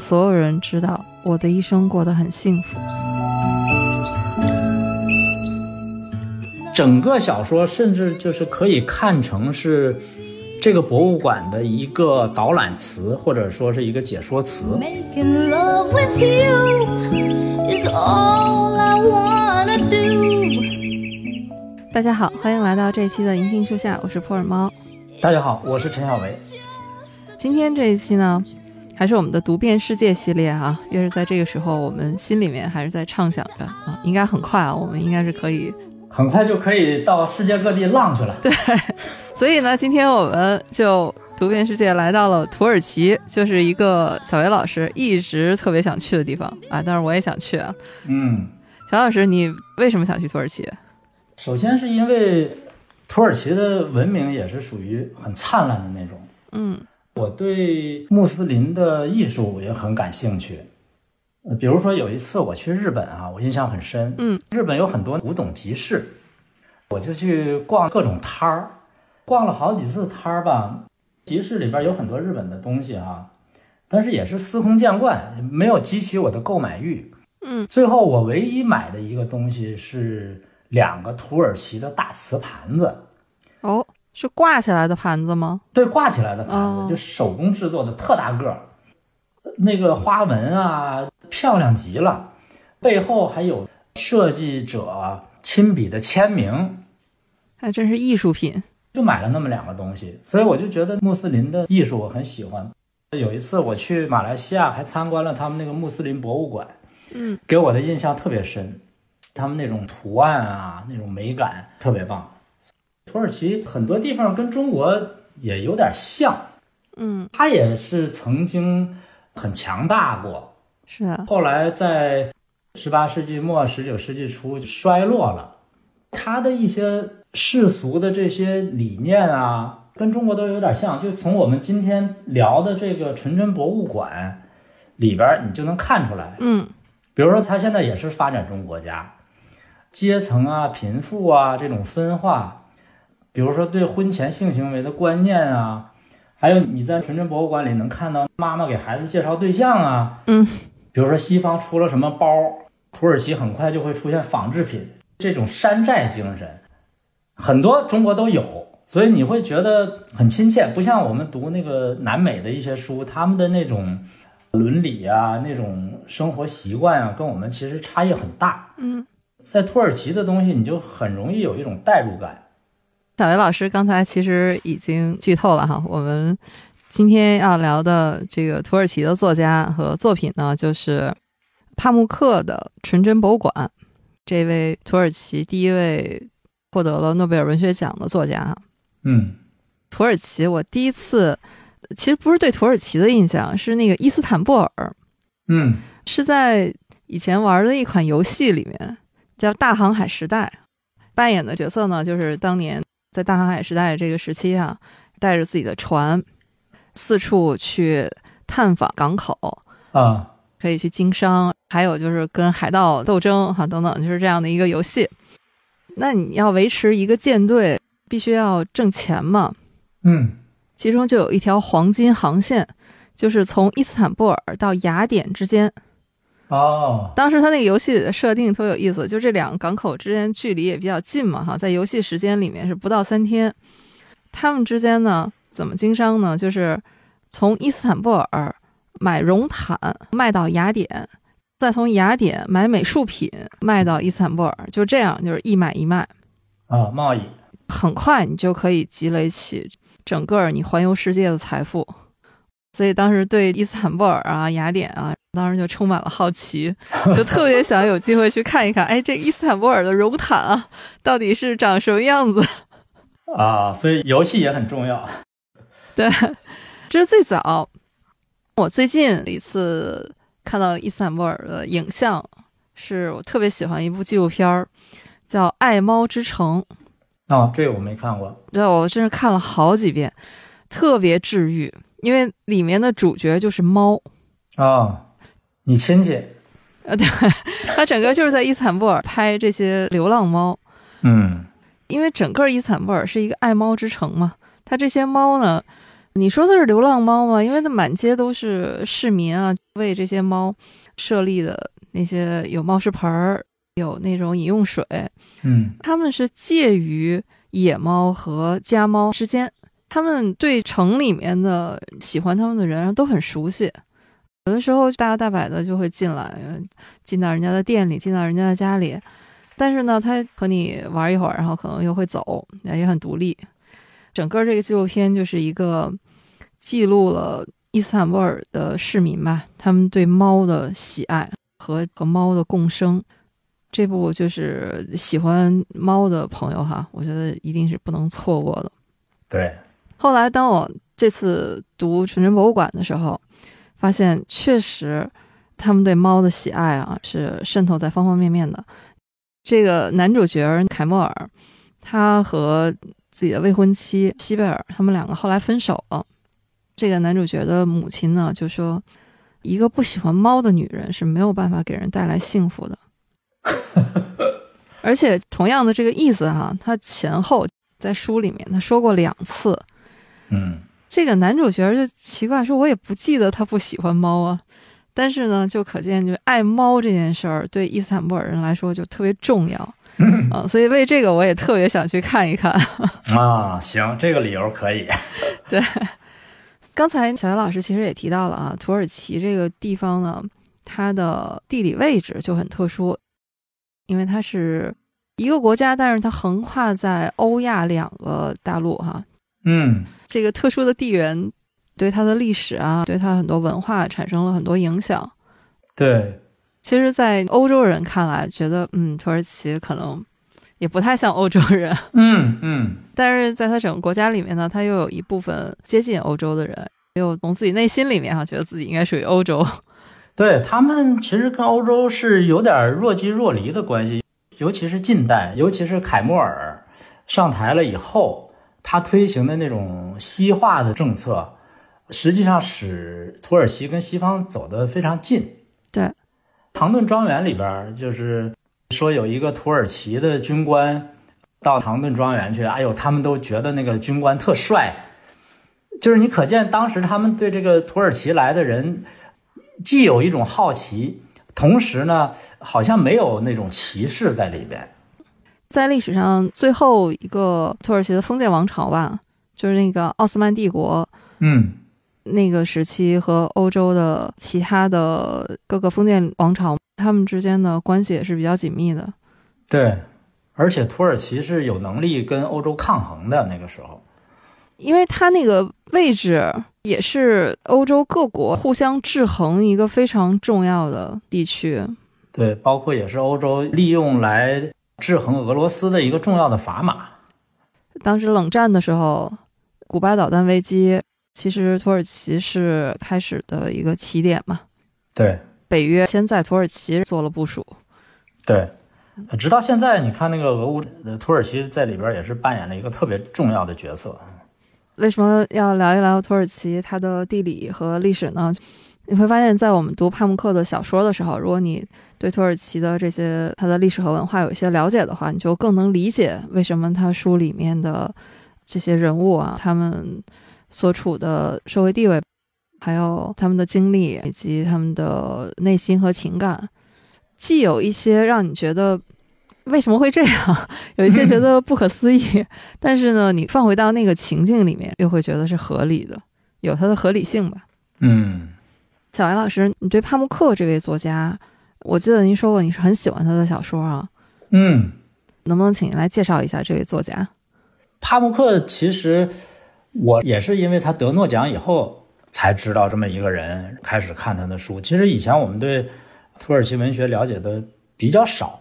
所有人知道我的一生过得很幸福。整个小说甚至就是可以看成是这个博物馆的一个导览词，或者说是一个解说词。Making love with you is all I wanna do. 大家好，欢迎来到这一期的银杏树下，我是普洱猫。大家好，我是陈小维。今天这一期呢，还是我们的读遍世界系列啊。越是在这个时候，我们心里面还是在畅想着啊，应该很快啊，我们应该是可以。很快就可以到世界各地浪去了。对，所以呢，今天我们就读遍世界，来到了土耳其，就是一个小维老师一直特别想去的地方啊。当然我也想去啊。嗯，小老师，你为什么想去土耳其？首先是因为土耳其的文明也是属于很灿烂的那种。嗯，我对穆斯林的艺术也很感兴趣。呃，比如说有一次我去日本啊，我印象很深。嗯，日本有很多古董集市，我就去逛各种摊儿，逛了好几次摊儿吧。集市里边有很多日本的东西啊、但是也是司空见惯，没有激起我的购买欲。嗯，最后我唯一买的一个东西是两个土耳其的大瓷盘子。哦，是挂起来的盘子吗？对，挂起来的盘子，哦就手工制作的，特大个儿，那个花纹啊，漂亮极了，背后还有设计者亲笔的签名，还真是艺术品。就买了那么两个东西，所以我就觉得穆斯林的艺术我很喜欢。有一次我去马来西亚，还参观了他们那个穆斯林博物馆，嗯，给我的印象特别深，他们那种图案啊，那种美感特别棒。土耳其很多地方跟中国也有点像。嗯，它也是曾经很强大过，是啊。后来在十八世纪末、十九世纪初衰落了。它的一些世俗的这些理念啊，跟中国都有点像。就从我们今天聊的这个纯真博物馆里边，你就能看出来。嗯比如说，它现在也是发展中国家，阶层啊、贫富啊这种分化，比如说对婚前性行为的观念啊，还有你在纯真博物馆里能看到妈妈给孩子介绍对象啊，嗯，比如说西方出了什么包，土耳其很快就会出现仿制品，这种山寨精神，很多中国都有。所以你会觉得很亲切，不像我们读那个南美的一些书，他们的那种伦理啊，那种生活习惯啊，跟我们其实差异很大。嗯。在土耳其的东西，你就很容易有一种代入感。小维老师刚才其实已经剧透了哈，我们今天要聊的这个土耳其的作家和作品呢，就是帕慕克的《纯真博物馆》。这位土耳其第一位获得了诺贝尔文学奖的作家哈。嗯土耳其，我第一次其实不是对土耳其的印象，是那个伊斯坦布尔，嗯是在以前玩的一款游戏里面，叫《大航海时代》，扮演的角色呢，就是当年在大航海时代这个时期啊，带着自己的船，四处去探访港口，啊可以去经商，还有就是跟海盗斗争哈等等，就是这样的一个游戏。那你要维持一个舰队，必须要挣钱嘛，嗯其中就有一条黄金航线，就是从伊斯坦布尔到雅典之间。哦当时他那个游戏里的设定特别有意思，就这两个港口之间距离也比较近嘛，哈，在游戏时间里面是不到三天。他们之间呢，怎么经商呢？就是从伊斯坦布尔买绒毯卖到雅典，再从雅典买美术品卖到伊斯坦布尔，就这样，就是一买一卖。啊，贸易很快你就可以积累起整个你环游世界的财富。所以当时对伊斯坦布尔啊、雅典啊，当时就充满了好奇，就特别想有机会去看一看，哎，这伊斯坦布尔的绒毯啊，到底是长什么样子？啊，所以游戏也很重要。对，这是最早。我最近一次看到伊斯坦布尔的影像，是我特别喜欢一部纪录片儿，叫《爱猫之城》。哦，这个我没看过。对我真是看了好几遍，特别治愈，因为里面的主角就是猫。啊，你亲戚？呃，对，他整个就是在伊斯坦布尔拍这些流浪猫，嗯因为整个伊斯坦布尔是一个爱猫之城嘛，它这些猫呢，你说的是流浪猫吗？因为它满街都是市民啊，为这些猫设立的那些有猫食盆儿，有那种饮用水，嗯他们是介于野猫和家猫之间。他们对城里面的喜欢他们的人都很熟悉，有的时候大摇大摆的就会进来，进到人家的店里，进到人家的家里。但是呢，他和你玩一会儿，然后可能又会走，也很独立。整个这个纪录片就是一个记录了伊斯坦布尔的市民吧，他们对猫的喜爱和和猫的共生。这部就是喜欢猫的朋友哈，我觉得一定是不能错过的。对，后来当我这次读纯真博物馆的时候，发现确实他们对猫的喜爱啊是渗透在方方面面的。这个男主角凯莫尔，他和自己的未婚妻西贝尔，他们两个后来分手了。这个男主角的母亲呢就说，一个不喜欢猫的女人是没有办法给人带来幸福的。而且同样的这个意思哈，他前后在书里面他说过两次。嗯这个男主角就奇怪说，我也不记得他不喜欢猫啊。但是呢，就可见，就爱猫这件事儿对伊斯坦布尔人来说就特别重要啊、所以为这个我也特别想去看一看。啊，行，这个理由可以。对，刚才小袁老师其实也提到了啊，土耳其这个地方呢，它的地理位置就很特殊，因为它是一个国家，但是它横跨在欧亚两个大陆哈。嗯这个特殊的地缘对它的历史啊，对它很多文化产生了很多影响。对，其实，在欧洲人看来，觉得嗯，土耳其可能也不太像欧洲人，嗯嗯但是在他整个国家里面呢，他又有一部分接近欧洲的人，又从自己内心里面哈、觉得自己应该属于欧洲。对他们其实跟欧洲是有点若即若离的关系，尤其是近代，尤其是凯末尔上台了以后，他推行的那种西化的政策，实际上使土耳其跟西方走得非常近。对，唐顿庄园里边就是说有一个土耳其的军官到唐顿庄园去，哎呦，他们都觉得那个军官特帅，就是你可见当时他们对这个土耳其来的人，既有一种好奇，同时呢，好像没有那种歧视在里边。在历史上最后一个土耳其的封建王朝吧，就是那个奥斯曼帝国嗯，那个时期和欧洲的其他的各个封建王朝，他们之间的关系也是比较紧密的。对，而且土耳其是有能力跟欧洲抗衡的那个时候。因为它那个位置也是欧洲各国互相制衡一个非常重要的地区。对，包括也是欧洲利用来制衡俄罗斯的一个重要的砝码。当时冷战的时候，古巴导弹危机，其实土耳其是开始的一个起点嘛。对北约先在土耳其做了部署。对，直到现在，你看那个俄乌，呃土耳其在里边也是扮演了一个特别重要的角色。为什么要聊一聊土耳其它的地理和历史呢？你会发现在我们读帕慕克的小说的时候，如果你对土耳其的这些它的历史和文化有一些了解的话，你就更能理解为什么他书里面的这些人物啊，他们所处的社会地位，还有他们的经历以及他们的内心和情感，既有一些让你觉得为什么会这样，有一些觉得不可思议，但是呢，你放回到那个情境里面，又会觉得是合理的，有它的合理性吧。嗯，小白老师，你对帕慕克这位作家，我记得您说过你是很喜欢他的小说啊，嗯，能不能请您来介绍一下这位作家？帕慕克其实我也是因为他得诺奖以后才知道这么一个人，开始看他的书。其实以前我们对土耳其文学了解的比较少，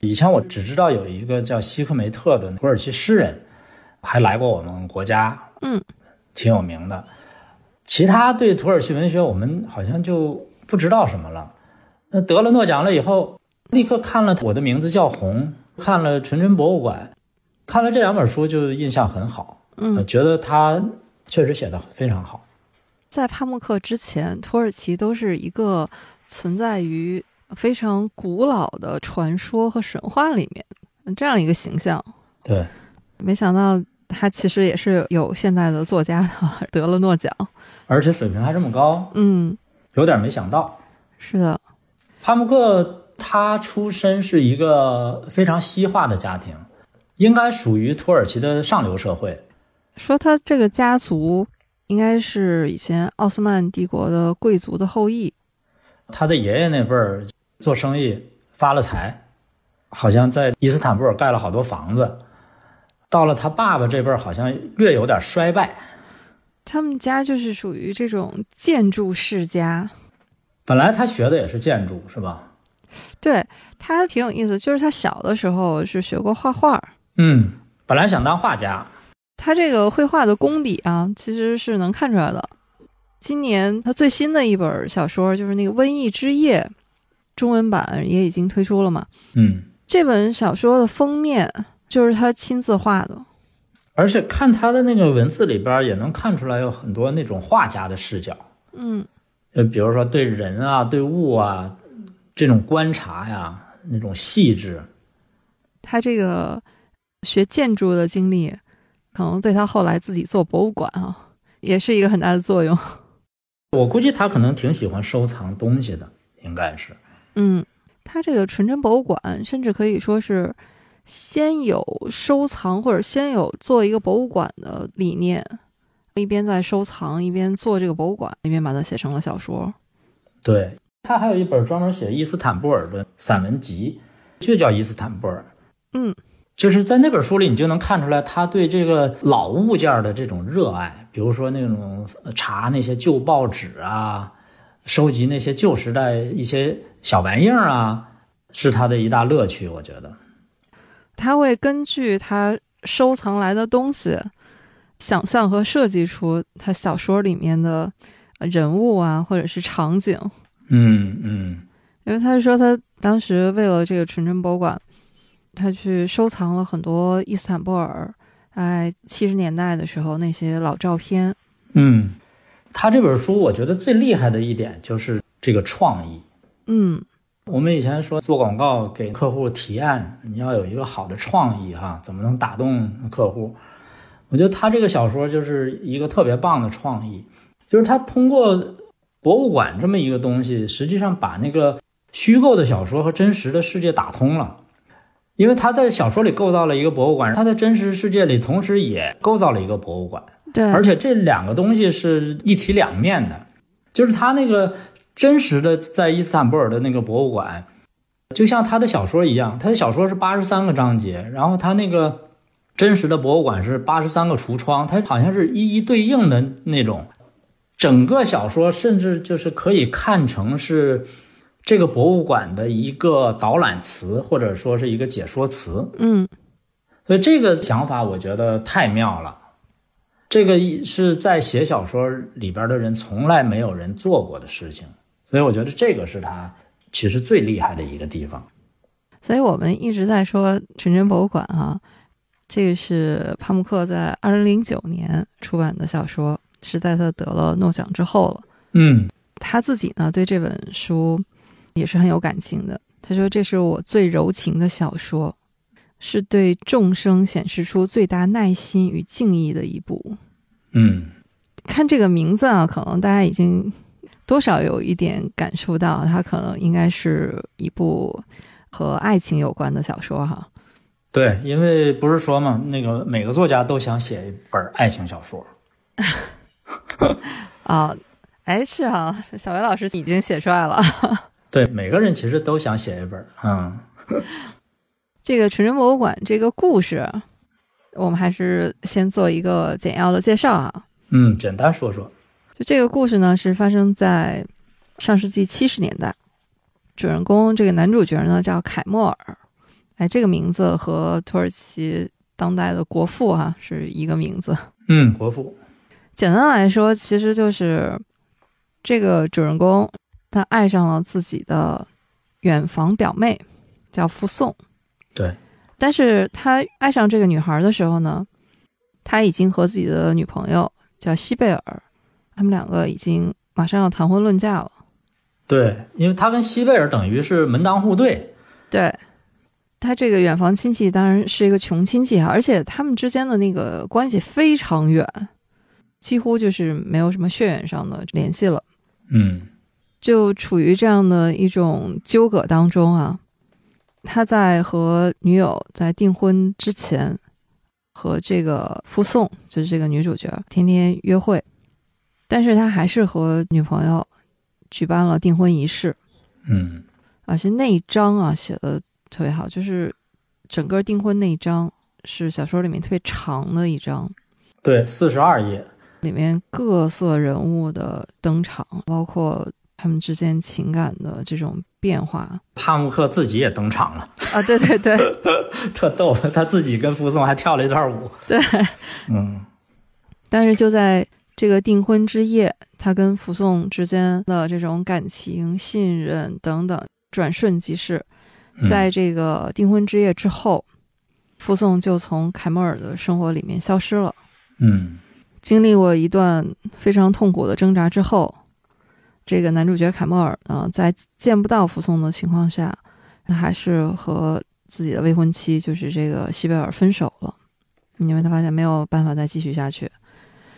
以前我只知道有一个叫希克梅特的土耳其诗人，还来过我们国家，嗯，挺有名的。其他对土耳其文学我们好像就不知道什么了。那得了诺奖了以后，立刻看了《我的名字叫红》，看了《纯真博物馆》，看了这两本书就印象很好，嗯呃，觉得他确实写的非常好。在帕慕克之前，土耳其都是一个存在于非常古老的传说和神话里面这样一个形象。对，没想到他其实也是有现代的作家的，得了诺奖。而且水平还这么高，嗯，有点没想到。是的，帕慕克他出身是一个非常西化的家庭，应该属于土耳其的上流社会。说他这个家族应该是以前奥斯曼帝国的贵族的后裔。他的爷爷那辈儿做生意发了财，好像在伊斯坦布尔盖了好多房子。到了他爸爸这辈儿，好像略有点衰败。他们家就是属于这种建筑世家。本来他学的也是建筑，是吧？对他挺有意思，就是他小的时候是学过画画，嗯，本来想当画家，他这个绘画的功底啊，其实是能看出来的。今年他最新的一本小说就是那个《瘟疫之夜》，中文版也已经推出了嘛。嗯，这本小说的封面就是他亲自画的。而且看他的那个文字里边也能看出来有很多那种画家的视角，嗯，呃，比如说对人啊、对物啊这种观察呀，那种细致。他这个学建筑的经历，可能对他后来自己做博物馆啊，也是一个很大的作用。我估计他可能挺喜欢收藏东西的，应该是。嗯，他这个纯真博物馆，甚至可以说是先有收藏或者先有做一个博物馆的理念，一边在收藏，一边做这个博物馆，一边把它写成了小说。对他还有一本专门写伊斯坦布尔的散文集，就叫《伊斯坦布尔》。嗯，就是在那本书里，你就能看出来他对这个老物件的这种热爱，比如说那种呃查那些旧报纸啊，收集那些旧时代一些小玩意儿啊，是他的一大乐趣。我觉得，他会根据他收藏来的东西，想象和设计出他小说里面的呃人物啊，或者是场景。嗯嗯因为他说他当时为了这个纯真博物馆，他去收藏了很多伊斯坦布尔在七十年代的时候那些老照片。嗯，他这本书我觉得最厉害的一点就是这个创意。嗯，我们以前说做广告给客户提案，你要有一个好的创意哈，怎么能打动客户？我觉得他这个小说就是一个特别棒的创意，就是他通过博物馆这么一个东西，实际上把那个虚构的小说和真实的世界打通了。因为他在小说里构造了一个博物馆，他在真实世界里同时也构造了一个博物馆。对，而且这两个东西是一体两面的，就是他那个真实的在伊斯坦布尔的那个博物馆，就像他的小说一样，他的小说是八十三个章节，然后他那个真实的博物馆是八十三个橱窗，它好像是一一对应的那种。整个小说甚至就是可以看成是这个博物馆的一个导览词，或者说是一个解说词。嗯，所以这个想法我觉得太妙了，这个是在写小说里边的人从来没有人做过的事情，所以我觉得这个是他其实最厉害的一个地方。所以我们一直在说纯真博物馆哈、这个是帕慕克在二零零九年出版的小说，是在他得了诺奖之后了。嗯他自己呢对这本书也是很有感情的。他说：“这是我最柔情的小说，是对众生显示出最大耐心与敬意的一部。嗯，看这个名字啊，可能大家已经多少有一点感受到，它可能应该是一部和爱情有关的小说哈。对，因为不是说嘛，那个每个作家都想写一本爱情小说。啊，哎，是啊，小维老师已经写出来了。对，每个人其实都想写一本。嗯 这个纯真博物馆这个故事，我们还是先做一个简要的介绍啊。嗯，简单说说。就这个故事呢，是发生在上世纪七十年代。主人公这个男主角呢叫凯莫尔，哎，这个名字和土耳其当代的国父哈、是一个名字。嗯，国父。简单来说，其实就是这个主人公他爱上了自己的远房表妹，叫傅颂。对，但是他爱上这个女孩的时候呢，他已经和自己的女朋友叫西贝尔，他们两个已经马上要谈婚论嫁了。对，因为他跟西贝尔等于是门当户对。对，他这个远房亲戚当然是一个穷亲戚啊，而且他们之间的那个关系非常远，几乎就是没有什么血缘上的联系了，嗯就处于这样的一种纠葛当中啊。他在和女友在订婚之前，和这个傅颂，就是这个女主角，天天约会，但是他还是和女朋友举办了订婚仪式。嗯啊，其实那一章啊写的特别好，就是整个订婚那一章是小说里面特别长的一章，对，四十二页。里面各色人物的登场，包括他们之间情感的这种变化帕慕克自己也登场了，啊，对对对 特逗，他自己跟傅颂还跳了一段舞。对。嗯但是就在这个订婚之夜，他跟傅颂之间的这种感情、信任等等转瞬即逝。嗯在这个订婚之夜之后，傅颂就从凯莫尔的生活里面消失了。嗯经历过一段非常痛苦的挣扎之后，这个男主角凯莫尔呢，在见不到傅颂的情况下，他还是和自己的未婚妻，就是这个西贝尔分手了，因为他发现没有办法再继续下去。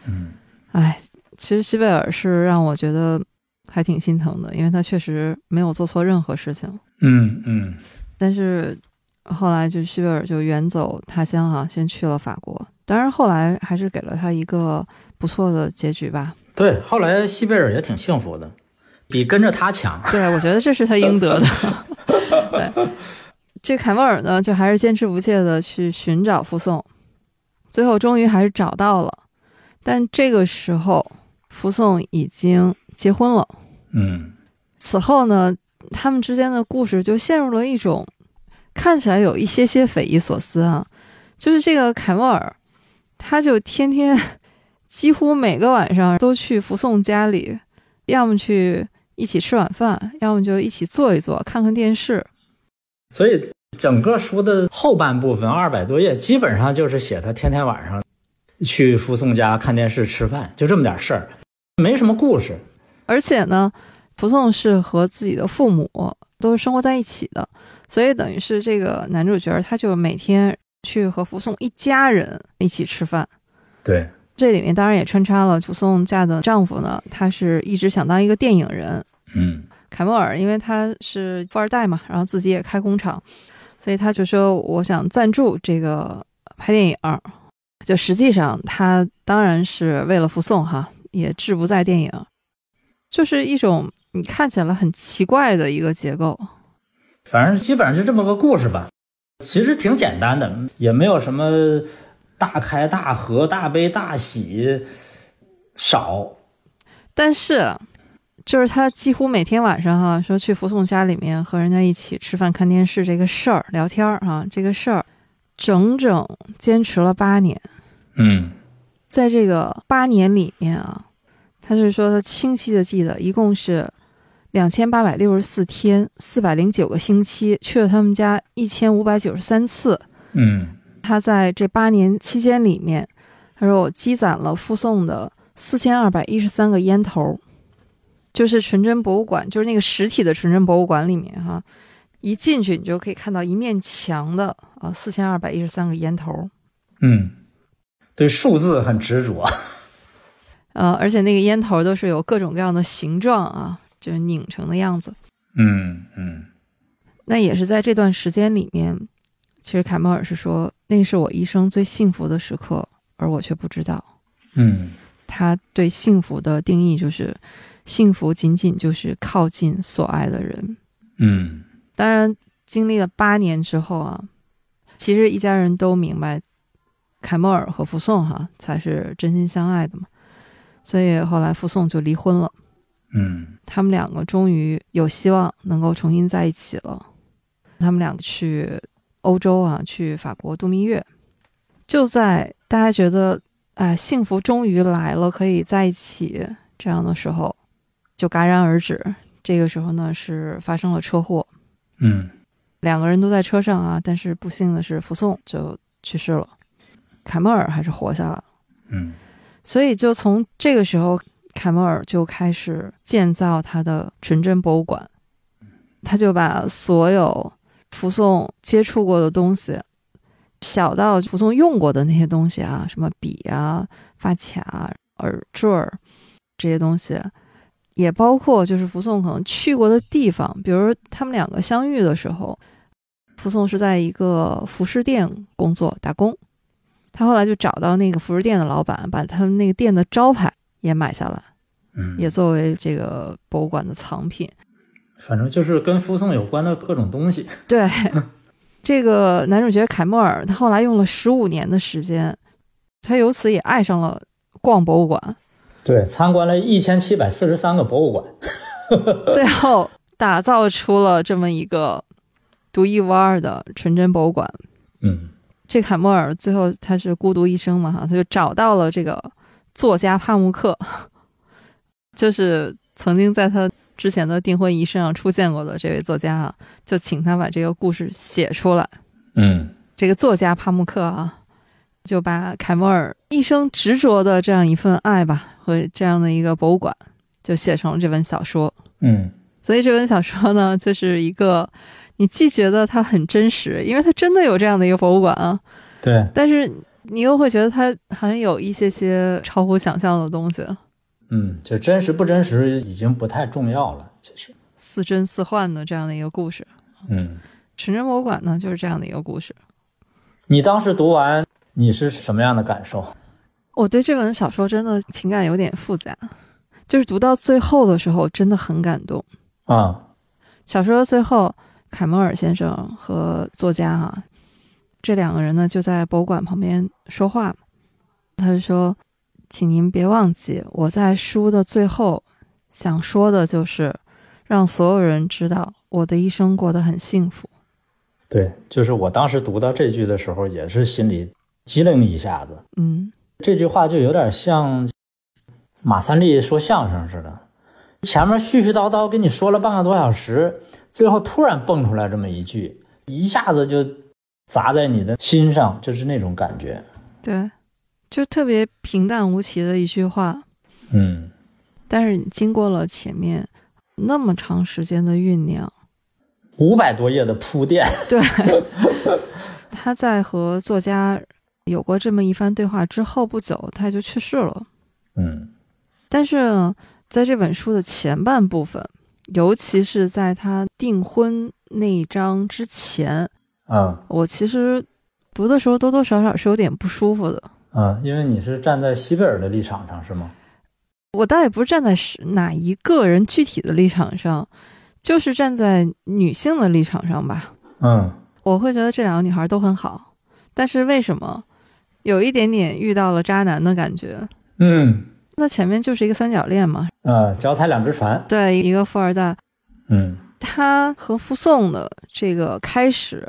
嗯哎，其实西贝尔是让我觉得还挺心疼的，因为他确实没有做错任何事情，嗯嗯但是后来就西贝尔就远走他乡哈、先去了法国。当然后来还是给了他一个不错的结局吧。对，后来西贝尔也挺幸福的，比跟着他强。对，我觉得这是他应得的。对，这凯莫尔呢，就还是坚持不懈的去寻找傅颂，最后终于还是找到了。但这个时候，傅颂已经结婚了。嗯此后呢，他们之间的故事就陷入了一种看起来有一些些匪夷所思啊，就是这个凯莫尔，他就天天几乎每个晚上都去福送家里，要么去一起吃晚饭，要么就一起坐一坐，看看电视。所以整个书的后半部分二百多页，基本上就是写他天天晚上去福送家看电视、吃饭，就这么点事儿，没什么故事。而且呢，福颂是和自己的父母都是生活在一起的，所以等于是这个男主角他就每天去和福颂一家人一起吃饭。对，这里面当然也穿插了福颂嫁的丈夫呢，他是一直想当一个电影人。嗯凯莫尔因为他是富二代嘛，然后自己也开工厂，所以他就说我想赞助这个拍电影。就实际上他当然是为了福颂哈，也志不在电影，就是一种你看起来很奇怪的一个结构。反正基本上就这么个故事吧。其实挺简单的，也没有什么大开大合、大悲大喜，少。但是，就是他几乎每天晚上哈、说去福颂家里面和人家一起吃饭、看电视这个事儿、聊天儿哈、这个事儿，整整坚持了八年。嗯在这个八年里面啊，他就是说他清晰的记得，一共是两千八百六十四天，四百零九个星期，去了他们家一千五百九十三次。嗯他在这八年期间里面，他说我积攒了附送的四千二百一十三个烟头，就是纯真博物馆，就是那个实体的纯真博物馆里面哈，一进去你就可以看到一面墙的啊四千二百一十三个烟头，嗯，对数字很执着。呃，而且那个烟头都是有各种各样的形状啊，就是拧成的样子。嗯嗯那也是在这段时间里面，其实凯莫尔是说，那是我一生最幸福的时刻，而我却不知道。嗯他对幸福的定义就是，幸福仅仅就是靠近所爱的人。嗯当然，经历了八年之后啊，其实一家人都明白，凯莫尔和福颂哈才是真心相爱的嘛，所以后来傅颂就离婚了。嗯他们两个终于有希望能够重新在一起了。他们两个去欧洲啊，去法国度蜜月。就在大家觉得哎幸福终于来了，可以在一起这样的时候，就戛然而止。这个时候呢，是发生了车祸，嗯两个人都在车上啊，但是不幸的是，福颂就去世了，凯莫尔还是活下来了。嗯所以就从这个时候，凯莫尔就开始建造他的纯真博物馆，他就把所有福颂接触过的东西，小到福颂用过的那些东西啊，什么笔啊、发卡、耳坠儿这些东西，也包括就是福颂可能去过的地方，比如他们两个相遇的时候，福颂是在一个服饰店工作打工，他后来就找到那个服饰店的老板，把他们那个店的招牌也买下来，嗯，也作为这个博物馆的藏品。反正就是跟附送有关的各种东西。对，这个男主角凯莫尔，他后来用了十五年的时间，他由此也爱上了逛博物馆，对，参观了一千七百四十三个博物馆。最后打造出了这么一个独一无二的纯真博物馆。嗯这凯莫尔最后他是孤独一生嘛，哈，他就找到了这个作家帕慕克，就是曾经在他之前的订婚仪式上出现过的这位作家啊，就请他把这个故事写出来。嗯这个作家帕慕克啊，就把凯莫尔一生执着的这样一份爱吧，和这样的一个博物馆，就写成了这本小说。嗯所以这本小说呢，就是一个你既觉得它很真实，因为它真的有这样的一个博物馆啊，对，但是你又会觉得它好像有一些些超乎想象的东西，嗯，就真实不真实已经不太重要了，其实。似真似幻的这样的一个故事。嗯，纯真博物馆呢，就是这样的一个故事。你当时读完，你是什么样的感受？我对这本小说真的情感有点复杂，就是读到最后的时候真的很感动。啊，小说的最后，凯莫尔先生和作家哈、这两个人呢就在博物馆旁边说话，他就说：“请您别忘记，我在书的最后想说的就是，让所有人知道我的一生过得很幸福。对，就是我当时读到这句的时候，也是心里机灵一下子。”嗯，这句话就有点像马三立说相声似的，前面絮絮叨叨跟你说了半个多小时，最后突然蹦出来这么一句，一下子就砸在你的心上，就是那种感觉。对，就特别平淡无奇的一句话，嗯，但是你经过了前面那么长时间的酝酿。五百多页的铺垫。对，他在和作家有过这么一番对话之后不久，他就去世了。嗯但是在这本书的前半部分，尤其是在他订婚那一章之前，啊我其实读的时候多多少少是有点不舒服的。啊，因为你是站在西贝尔的立场上是吗？我倒也不是站在是哪一个人具体的立场上，就是站在女性的立场上吧。嗯我会觉得这两个女孩都很好，但是为什么有一点点遇到了渣男的感觉？嗯那前面就是一个三角恋嘛，呃，脚踩两只船。对，一个富二代，嗯他和傅送的这个开始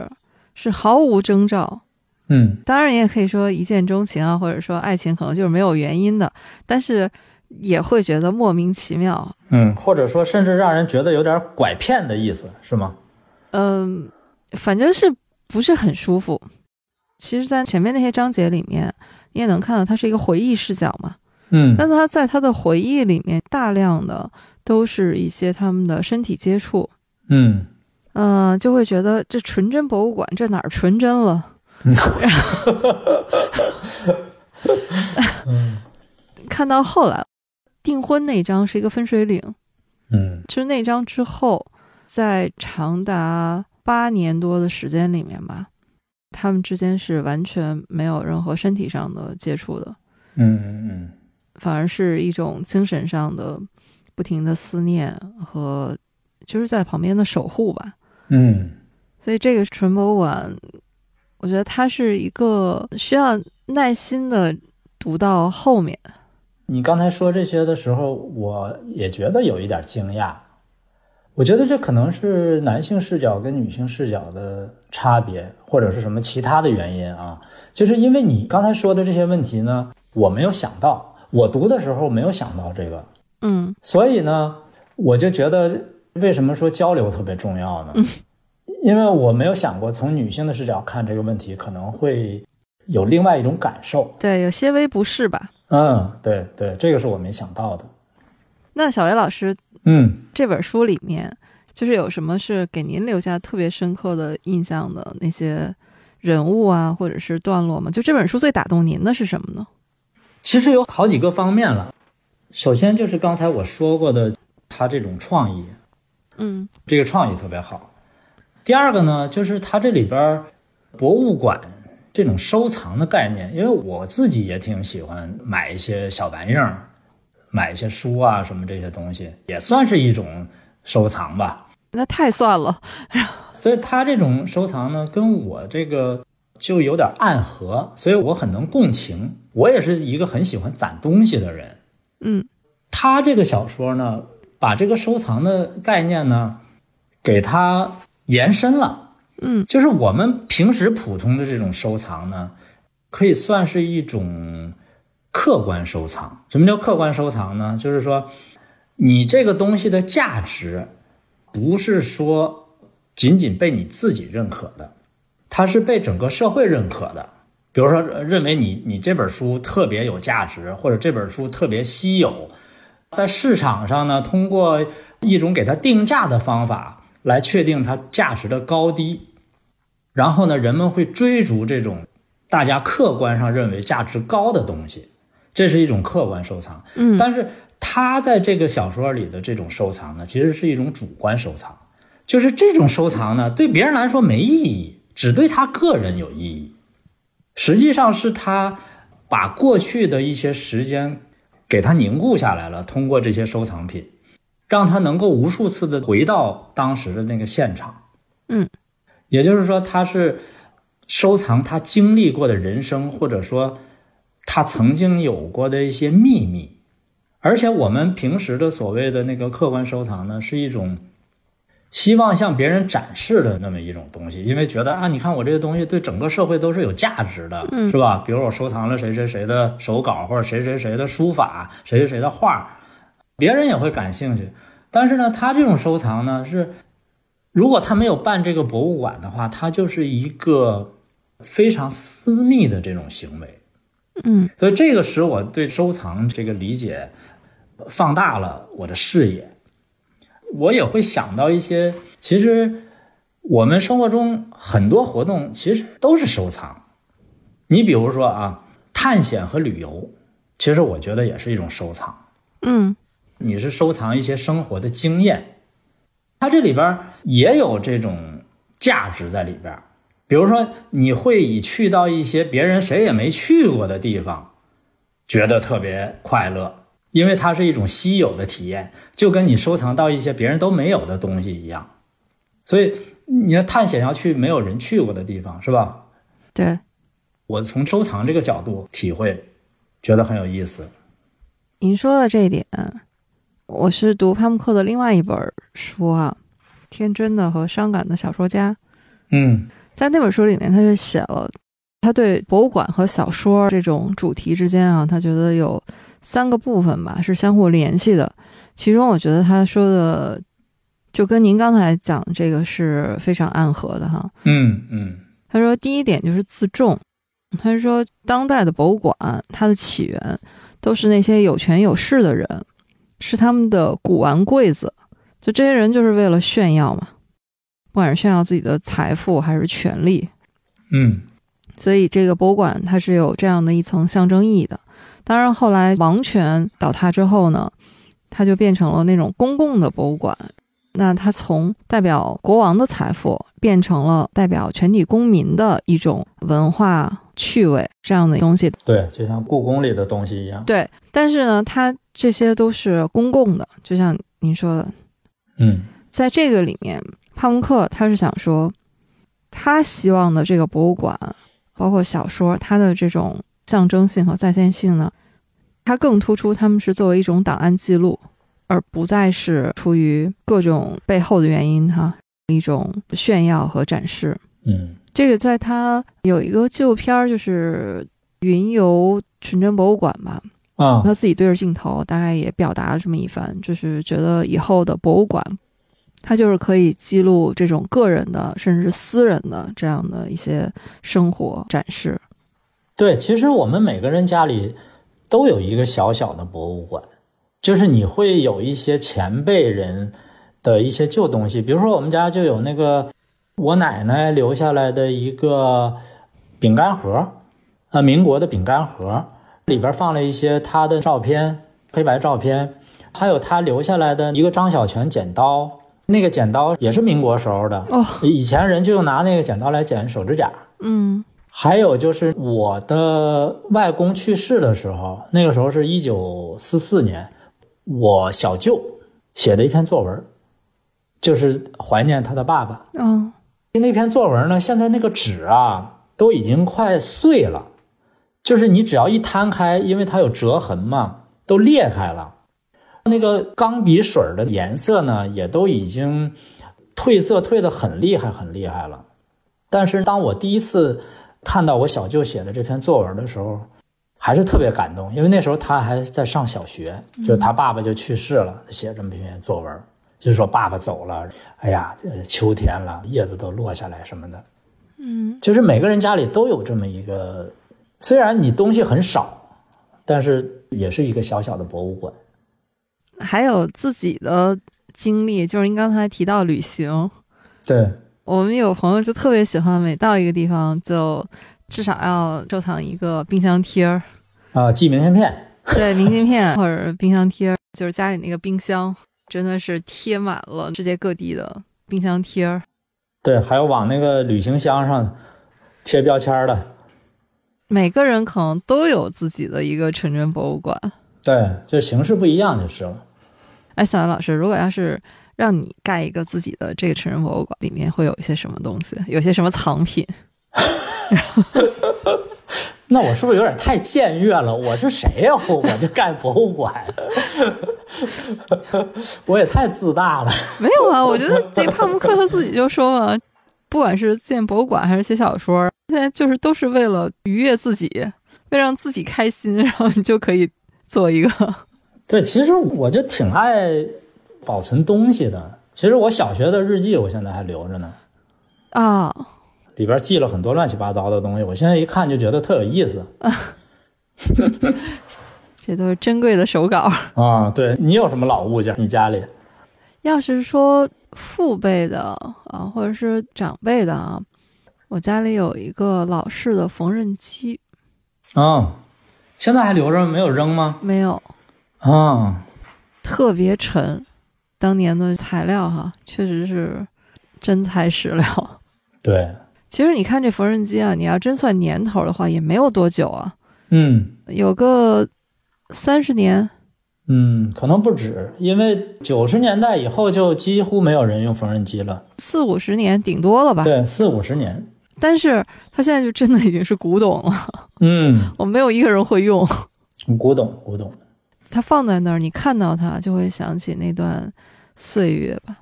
是毫无征兆，嗯当然也可以说一见钟情啊，或者说爱情可能就是没有原因的，但是也会觉得莫名其妙。嗯，或者说甚至让人觉得有点拐骗的意思，是吗？嗯，反正是不是很舒服。其实，在前面那些章节里面，你也能看到它是一个回忆视角嘛，嗯。但是他在他的回忆里面，大量的都是一些他们的身体接触，嗯。呃、就会觉得这纯真博物馆这哪儿纯真了？嗯。看到后来，订婚那张是一个分水岭，嗯。其实那张之后，在长达八年多的时间里面吧，他们之间是完全没有任何身体上的接触的，嗯嗯反而是一种精神上的不停的思念和就是在旁边的守护吧。嗯所以这个纯博物馆，我觉得它是一个需要耐心的读到后面。你刚才说这些的时候，我也觉得有一点惊讶。我觉得这可能是男性视角跟女性视角的差别，或者是什么其他的原因啊？就是因为你刚才说的这些问题呢，我没有想到，我读的时候没有想到这个，嗯所以呢，我就觉得为什么说交流特别重要呢？因为我没有想过从女性的视角看这个问题，可能会有另外一种感受。对，有些微不适吧。嗯，对对，这个是我没想到的。那小维老师嗯这本书里面就是有什么是给您留下特别深刻的印象的那些人物啊，或者是段落吗？就这本书最打动您的是什么呢？其实有好几个方面了。首先就是刚才我说过的，他这种创意，嗯这个创意特别好。第二个呢，就是它这里边博物馆这种收藏的概念，因为我自己也挺喜欢买一些小玩意儿，买一些书啊什么这些东西，也算是一种收藏吧。那太算了，所以他这种收藏呢，跟我这个就有点暗合，所以我很能共情。我也是一个很喜欢攒东西的人。嗯他这个小说呢，把这个收藏的概念呢，给它延伸了。嗯就是我们平时普通的这种收藏呢，可以算是一种客观收藏。什么叫客观收藏呢？就是说，你这个东西的价值，不是说仅仅被你自己认可的，它是被整个社会认可的。比如说，呃认为你你这本书特别有价值，或者这本书特别稀有，在市场上呢，通过一种给它定价的方法来确定它价值的高低，然后呢，人们会追逐这种大家客观上认为价值高的东西，这是一种客观收藏。嗯但是他在这个小说里的这种收藏呢，其实是一种主观收藏，就是这种收藏呢，对别人来说没意义，只对他个人有意义。实际上是他把过去的一些时间给他凝固下来了，通过这些收藏品，让他能够无数次的回到当时的那个现场。嗯，也就是说，他是收藏他经历过的人生，或者说他曾经有过的一些秘密。而且我们平时的所谓的那个客观收藏呢，是一种希望向别人展示的那么一种东西，因为觉得啊，你看我这个东西对整个社会都是有价值的，嗯是吧？比如我收藏了谁谁谁的手稿，或者谁谁谁的书法，谁谁谁的画，别人也会感兴趣。但是呢，他这种收藏呢，是如果他没有办这个博物馆的话，它就是一个非常私密的这种行为。嗯所以这个使我对收藏这个理解放大了我的视野。我也会想到一些，其实我们生活中很多活动其实都是收藏。你比如说啊，探险和旅游，其实我觉得也是一种收藏。嗯你是收藏一些生活的经验，它这里边也有这种价值在里边。比如说，你会以去到一些别人谁也没去过的地方，觉得特别快乐，因为它是一种稀有的体验，就跟你收藏到一些别人都没有的东西一样。所以，你要探险要去没有人去过的地方，是吧？对，我从收藏这个角度体会，觉得很有意思。您说的这一点，我是读潘慕克的另外一本书啊，《天真的和伤感的小说家》。嗯在那本书里面，他就写了，他对博物馆和小说这种主题之间啊，他觉得有三个部分吧，是相互联系的。其中，我觉得他说的就跟您刚才讲这个是非常暗合的哈。嗯嗯他说，第一点就是自重。他说，当代的博物馆它的起源都是那些有权有势的人，是他们的古玩柜子。就这些人就是为了炫耀嘛，不管是炫耀自己的财富还是权力。嗯所以这个博物馆它是有这样的一层象征意义的。当然，后来王权倒塌之后呢，它就变成了那种公共的博物馆。那它从代表国王的财富变成了代表全体公民的一种文化趣味这样的东西。对，就像故宫里的东西一样。对，但是呢，它这些都是公共的，就像您说的，嗯在这个里面，帕慕克他是想说，他希望的这个博物馆，包括小说，它的这种象征性和再现性呢，它更突出他们是作为一种档案记录，而不再是出于各种背后的原因哈，一种炫耀和展示。嗯这个在他有一个纪录片儿，就是云游纯真博物馆吧，啊他自己对着镜头，大概也表达了这么一番，就是觉得以后的博物馆，它就是可以记录这种个人的甚至私人的这样的一些生活展示。对，其实我们每个人家里都有一个小小的博物馆，就是你会有一些前辈人的一些旧东西，比如说我们家就有那个我奶奶留下来的一个饼干盒，呃，民国的饼干盒，里边放了一些她的照片，黑白照片，还有她留下来的一个张小泉剪刀，那个剪刀也是民国时候的，哦，以前人就用拿那个剪刀来剪手指甲。嗯还有就是我的外公去世的时候，那个时候是一九四四年，我小舅写的一篇作文，就是怀念他的爸爸。嗯，那篇作文呢，现在那个纸啊都已经快碎了，就是你只要一摊开，因为它有折痕嘛，都裂开了。那个钢笔水的颜色呢，也都已经褪色褪得很厉害，很厉害了。但是当我第一次看到我小舅写的这篇作文的时候，还是特别感动，因为那时候他还在上小学，就是他爸爸就去世了，他写这么一篇作文，就是说爸爸走了，哎呀，秋天了，叶子都落下来什么的。嗯，就是每个人家里都有这么一个，虽然你东西很少，但是也是一个小小的博物馆。还有自己的经历，就是您刚才提到旅行，对，我们有朋友就特别喜欢，每到一个地方就至少要收藏一个冰箱贴儿，啊，寄明信片，对，明信片 或者冰箱贴儿，就是家里那个冰箱真的是贴满了世界各地的冰箱贴儿。对，还有往那个旅行箱上贴标签的，每个人可能都有自己的一个纯真博物馆。对，就形式不一样就是了。哎，小袁老师，如果要是让你盖一个自己的这个成人博物馆，里面会有一些什么东西？有些什么藏品？那我是不是有点太僭越了？我是谁呀、我我就盖博物馆，我也太自大了。没有啊，我觉得这帕慕克他自己就说嘛，不管是建博物馆还是写小说，现在就是都是为了愉悦自己，为了让自己开心，然后你就可以做一个。对，其实我就挺爱保存东西的。其实我小学的日记，我现在还留着呢，啊，里边记了很多乱七八糟的东西。我现在一看就觉得特有意思这都是珍贵的手稿。啊。对你有什么老物件？你家里？要是说父辈的啊，或者是长辈的啊，我家里有一个老式的缝纫机，啊，现在还留着没有扔吗？没有，啊，特别沉。当年的材料哈，确实是真材实料。对，其实你看这缝纫机啊，你要真算年头的话，也没有多久啊，嗯有个三十年。嗯，可能不止，因为九十年代以后就几乎没有人用缝纫机了。四五十年顶多了吧？对，四五十年。但是它现在就真的已经是古董了，嗯，我没有一个人会用。古董，古董。它放在那儿，你看到它就会想起那段岁月吧。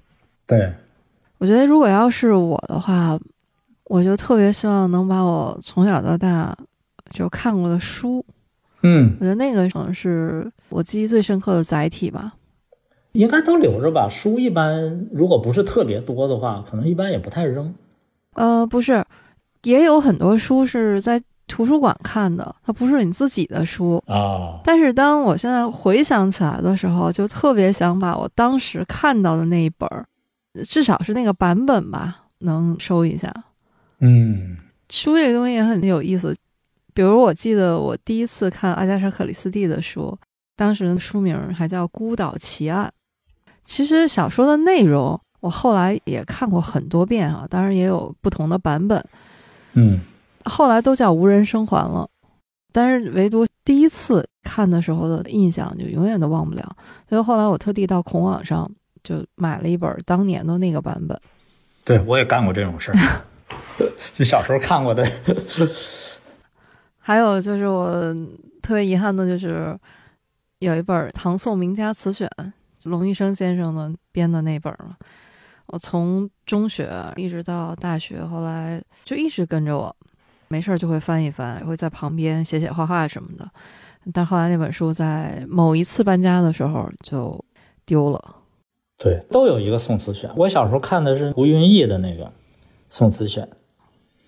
对，我觉得如果要是我的话，我就特别希望能把我从小到大就看过的书，嗯，我觉得那个可能是我记忆最深刻的载体吧。应该都留着吧。书一般如果不是特别多的话，可能一般也不太扔。呃，不是，也有很多书是在图书馆看的，它不是你自己的书。啊，但是当我现在回想起来的时候，就特别想把我当时看到的那一本，至少是那个版本吧，能收一下。嗯书这个东西也很有意思，比如我记得我第一次看阿加莎·克里斯蒂的书，当时的书名还叫《孤岛奇案》。其实小说的内容我后来也看过很多遍啊，当然也有不同的版本，嗯后来都叫无人生还了。但是唯独第一次看的时候的印象就永远都忘不了，所以后来我特地到孔网上就买了一本当年的那个版本。对我也干过这种事儿，就小时候看过的。还有就是我特别遗憾的，就是有一本《唐宋名家词选》，龙医生先生的编的那本嘛。我从中学一直到大学，后来就一直跟着我，没事儿就会翻一翻，也会在旁边写写画画什么的。但后来那本书在某一次搬家的时候就丢了。对，都有一个宋词选。我小时候看的是胡云逸的那个宋词选。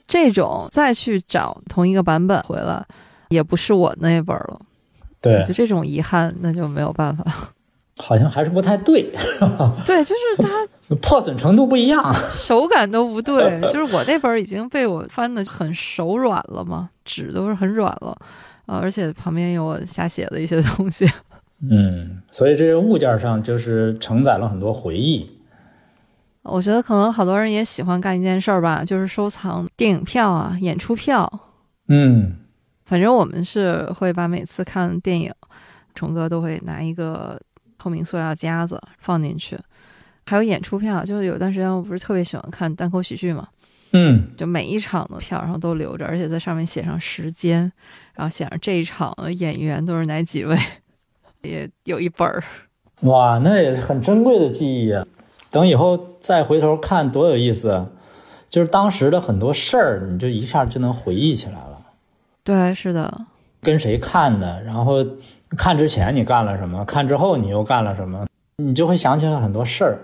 这种再去找同一个版本回来，也不是我那本了。对，就这种遗憾，那就没有办法。好像还是不太对。对，就是它破损程度不一样。手感都不对。就是我那本儿已经被我翻的很手软了嘛，纸都是很软了，呃，而且旁边有我瞎写的一些东西。嗯，所以这个物件上就是承载了很多回忆。我觉得可能好多人也喜欢干一件事儿吧，就是收藏电影票啊、演出票。嗯反正我们是会把每次看电影，虫哥都会拿一个透明塑料夹子放进去，还有演出票，就是有段时间我不是特别喜欢看单口喜剧嘛，嗯，就每一场的票然后都留着，而且在上面写上时间，然后写上这一场的演员都是哪几位，也有一本儿。哇，那也是很珍贵的记忆啊！等以后再回头看，多有意思啊！就是当时的很多事儿，你就一下就能回忆起来了。对，是的，跟谁看的，然后看之前你干了什么，看之后你又干了什么，你就会想起来很多事儿。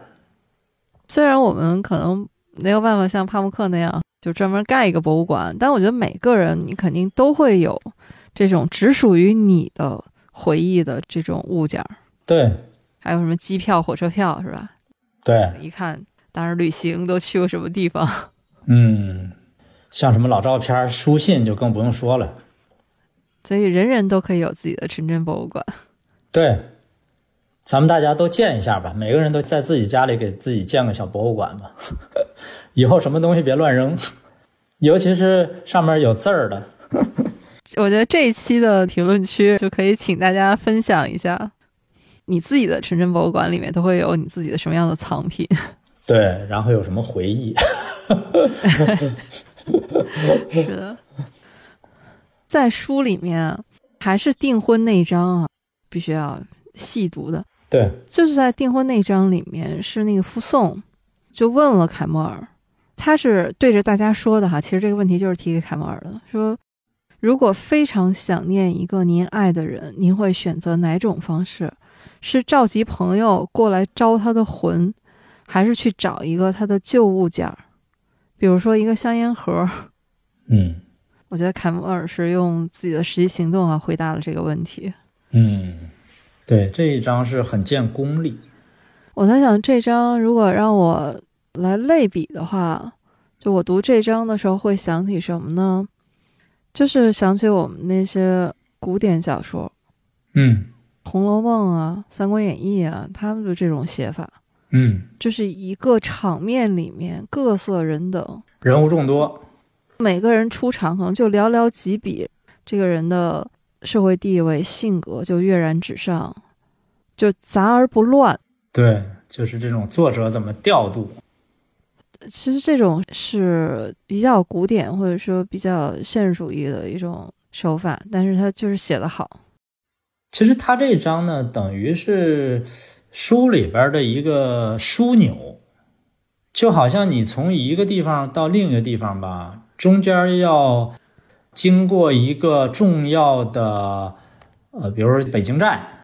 虽然我们可能没有办法像帕慕克那样就专门盖一个博物馆，但我觉得每个人你肯定都会有这种只属于你的回忆的这种物件儿，对还有什么机票、火车票是吧？对，一看当时旅行都去过什么地方，嗯，像什么老照片、书信就更不用说了。所以人人都可以有自己的纯真博物馆。对，咱们大家都建一下吧，每个人都在自己家里给自己建个小博物馆吧。以后什么东西别乱扔，尤其是上面有字儿的。我觉得这一期的评论区就可以请大家分享一下，你自己的纯真博物馆里面都会有你自己的什么样的藏品。对，然后有什么回忆？是的，在书里面还是订婚那一章啊，必须要细读的。对，就是在订婚那章里面，是那个附送就问了凯莫尔，他是对着大家说的哈。其实这个问题就是提给凯莫尔的，说如果非常想念一个您爱的人，您会选择哪种方式？是召集朋友过来招他的魂，还是去找一个他的旧物件儿，比如说一个香烟盒？嗯我觉得凯莫尔是用自己的实际行动啊回答了这个问题。嗯，对，这一章是很见功力。我在想，这章如果让我来类比的话，就我读这章的时候会想起什么呢？就是想起我们那些古典小说，嗯《红楼梦》啊，《三国演义》啊，他们的这种写法，嗯，就是一个场面里面各色人等，人物众多。每个人出场可能就寥寥几笔，这个人的社会地位、性格就跃然纸上，就杂而不乱。对，就是这种作者怎么调度。其实这种是比较古典或者说比较现实主义的一种手法，但是他就是写得好。其实他这一章呢，等于是书里边的一个枢纽，就好像你从一个地方到另一个地方吧，中间要经过一个重要的，呃，比如说北京站，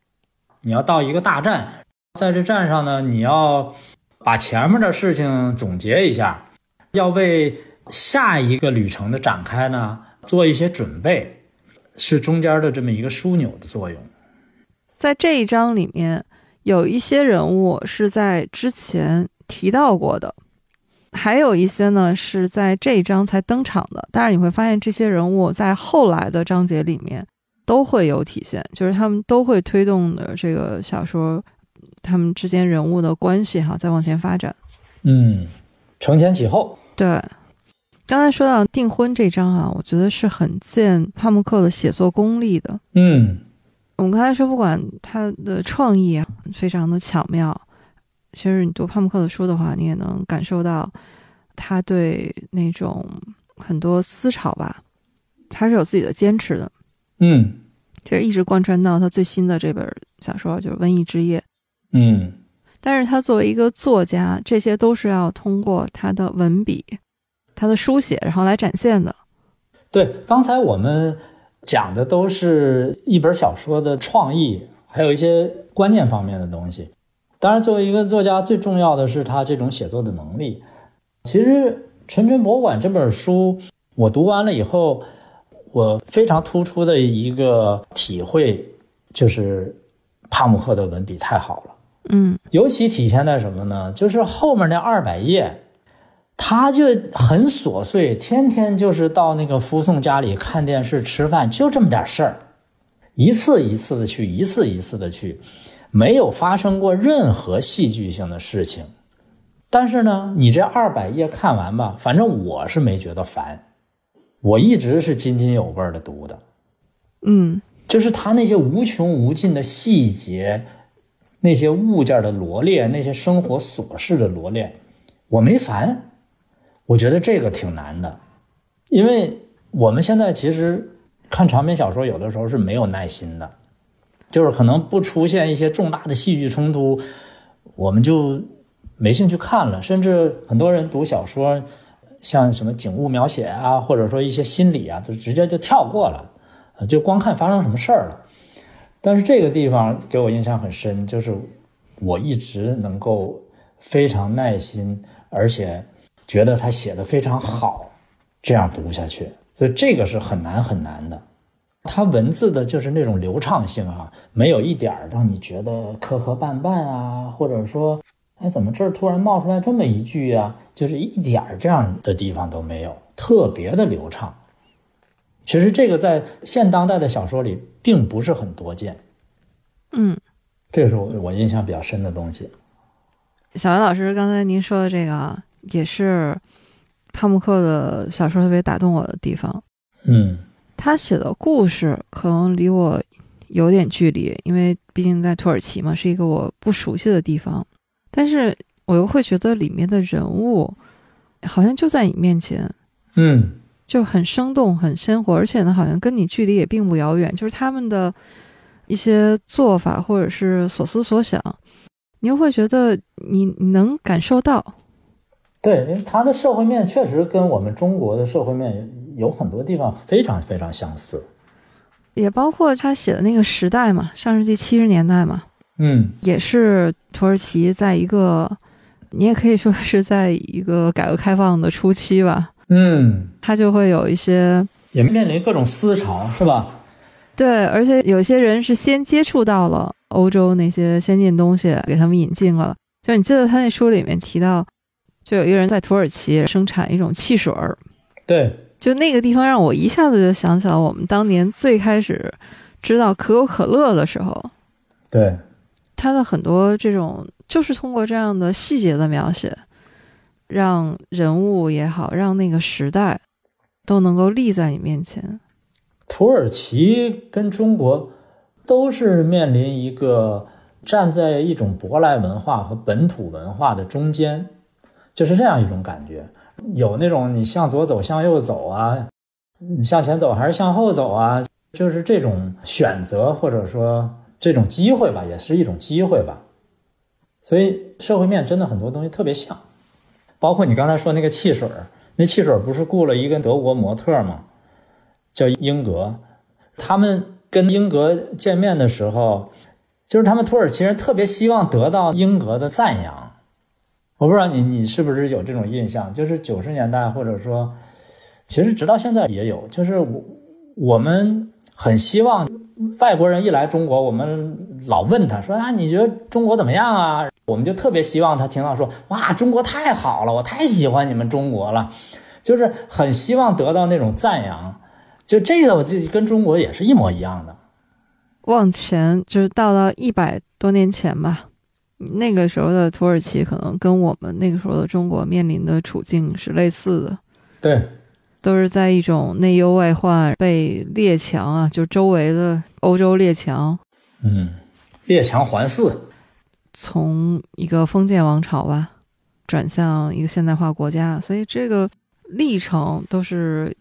你要到一个大站，在这站上呢，你要把前面的事情总结一下，要为下一个旅程的展开呢做一些准备，是中间的这么一个枢纽的作用。在这一章里面，有一些人物是在之前提到过的，还有一些呢是在这一章才登场的。但是你会发现，这些人物在后来的章节里面都会有体现，就是他们都会推动的这个小说他们之间人物的关系哈，在往前发展。嗯，承前启后。对，刚才说到订婚这章啊，我觉得是很见帕慕克的写作功力的。嗯我们刚才说，不管他的创意啊，非常的巧妙。其实你读帕慕克的书的话，你也能感受到他对那种很多思潮吧，他是有自己的坚持的。嗯其实一直贯穿到他最新的这本小说，就是《瘟疫之夜》。嗯但是他作为一个作家，这些都是要通过他的文笔、他的书写，然后来展现的。对，刚才我们讲的都是一本小说的创意，还有一些观念方面的东西。当然，作为一个作家，最重要的是他这种写作的能力。其实，《纯真博物馆》这本书，我读完了以后，我非常突出的一个体会就是，帕慕克的文笔太好了。嗯尤其体现在什么呢？就是后面那二百页，他就很琐碎，天天就是到那个福送家里看电视、吃饭，就这么点事儿，一次一次的去，一次一次的去，没有发生过任何戏剧性的事情。但是呢，你这二百页看完吧，反正我是没觉得烦，我一直是津津有味的读的。嗯就是他那些无穷无尽的细节，那些物件的罗列，那些生活琐事的罗列，我没烦。我觉得这个挺难的，因为我们现在其实看长篇小说，有的时候是没有耐心的，就是可能不出现一些重大的戏剧冲突，我们就没兴趣看了。甚至很多人读小说，像什么景物描写啊，或者说一些心理啊，就直接就跳过了。就光看发生什么事儿了。但是这个地方给我印象很深，就是我一直能够非常耐心，而且觉得他写的非常好，这样读下去，所以这个是很难很难的。他文字的就是那种流畅性啊，没有一点儿让你觉得磕磕绊绊啊，或者说，哎，怎么这儿突然冒出来这么一句啊？就是一点儿这样的地方都没有，特别的流畅。其实这个在现当代的小说里并不是很多见，嗯，这是我我印象比较深的东西。小袁老师刚才您说的这个啊，也是帕慕克的小说特别打动我的地方。嗯他写的故事可能离我有点距离，因为毕竟在土耳其嘛，是一个我不熟悉的地方。但是我又会觉得里面的人物好像就在你面前，嗯就很生动、很鲜活，而且呢，好像跟你距离也并不遥远。就是他们的一些做法或者是所思所想，你又会觉得你你能感受到。对，因为他的社会面确实跟我们中国的社会面有很多地方非常非常相似。也包括他写的那个时代嘛，上世纪七十年代嘛，嗯也是土耳其在一个，你也可以说是在一个改革开放的初期吧，嗯，他就会有一些也面临各种思潮，是吧？对，而且有些人是先接触到了欧洲那些先进东西，给他们引进了。就你记得他那书里面提到，就有一个人在土耳其生产一种汽水儿，对，就那个地方让我一下子就想起了我们当年最开始知道可口可乐的时候，对，它的很多这种就是通过这样的细节的描写，让人物也好，让那个时代都能够立在你面前。土耳其跟中国都是面临一个站在一种舶来文化和本土文化的中间，就是这样一种感觉。有那种你向左走，向右走啊，你向前走还是向后走啊，就是这种选择或者说这种机会吧，也是一种机会吧。所以社会面真的很多东西特别像，包括你刚才说那个汽水，那汽水不是雇了一个德国模特吗？叫英格，他们跟英格见面的时候，就是他们土耳其人特别希望得到英格的赞扬。我不知道你你是不是有这种印象？就是九十年代，或者说，其实直到现在也有，就是我我们很希望外国人一来中国，我们老问他说啊，你觉得中国怎么样啊？我们就特别希望他听到说哇，中国太好了，我太喜欢你们中国了，就是很希望得到那种赞扬。就这个，我就跟中国也是一模一样的。往前就是到了一百多年前吧，那个时候的土耳其可能跟我们那个时候的中国面临的处境是类似的，对，都是在一种内忧外患、被列强啊，就周围的欧洲列强嗯，列强环伺，从一个封建王朝吧，转向一个现代化国家，所以这个历程都是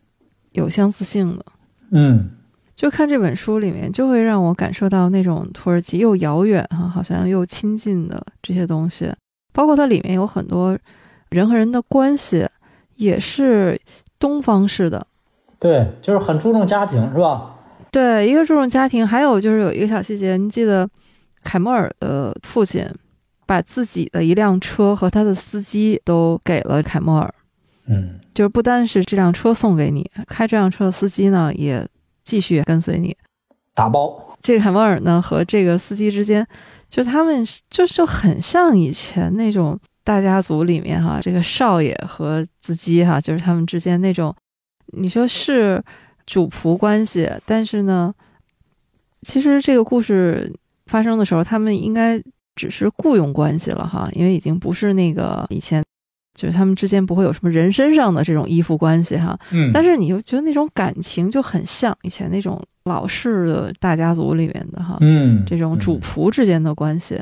有相似性的。嗯，就看这本书里面，就会让我感受到那种土耳其又遥远哈，好像又亲近的这些东西，包括它里面有很多人和人的关系，也是东方式的。对，就是很注重家庭，是吧？对，一个注重家庭，还有就是有一个小细节，你记得凯莫尔的父亲把自己的一辆车和他的司机都给了凯莫尔，嗯，就是不单是这辆车送给你，开这辆车的司机呢也继续跟随你。打包，这个凯莫尔呢和这个司机之间就他们就就很像以前那种大家族里面哈，这个少爷和司机哈，就是他们之间那种，你说是主仆关系，但是呢，其实这个故事发生的时候，他们应该只是雇佣关系了哈，因为已经不是那个以前，就是他们之间不会有什么人身上的这种依附关系哈，嗯。但是你又觉得那种感情就很像以前那种老式的大家族里面的哈，嗯，这种主仆之间的关系，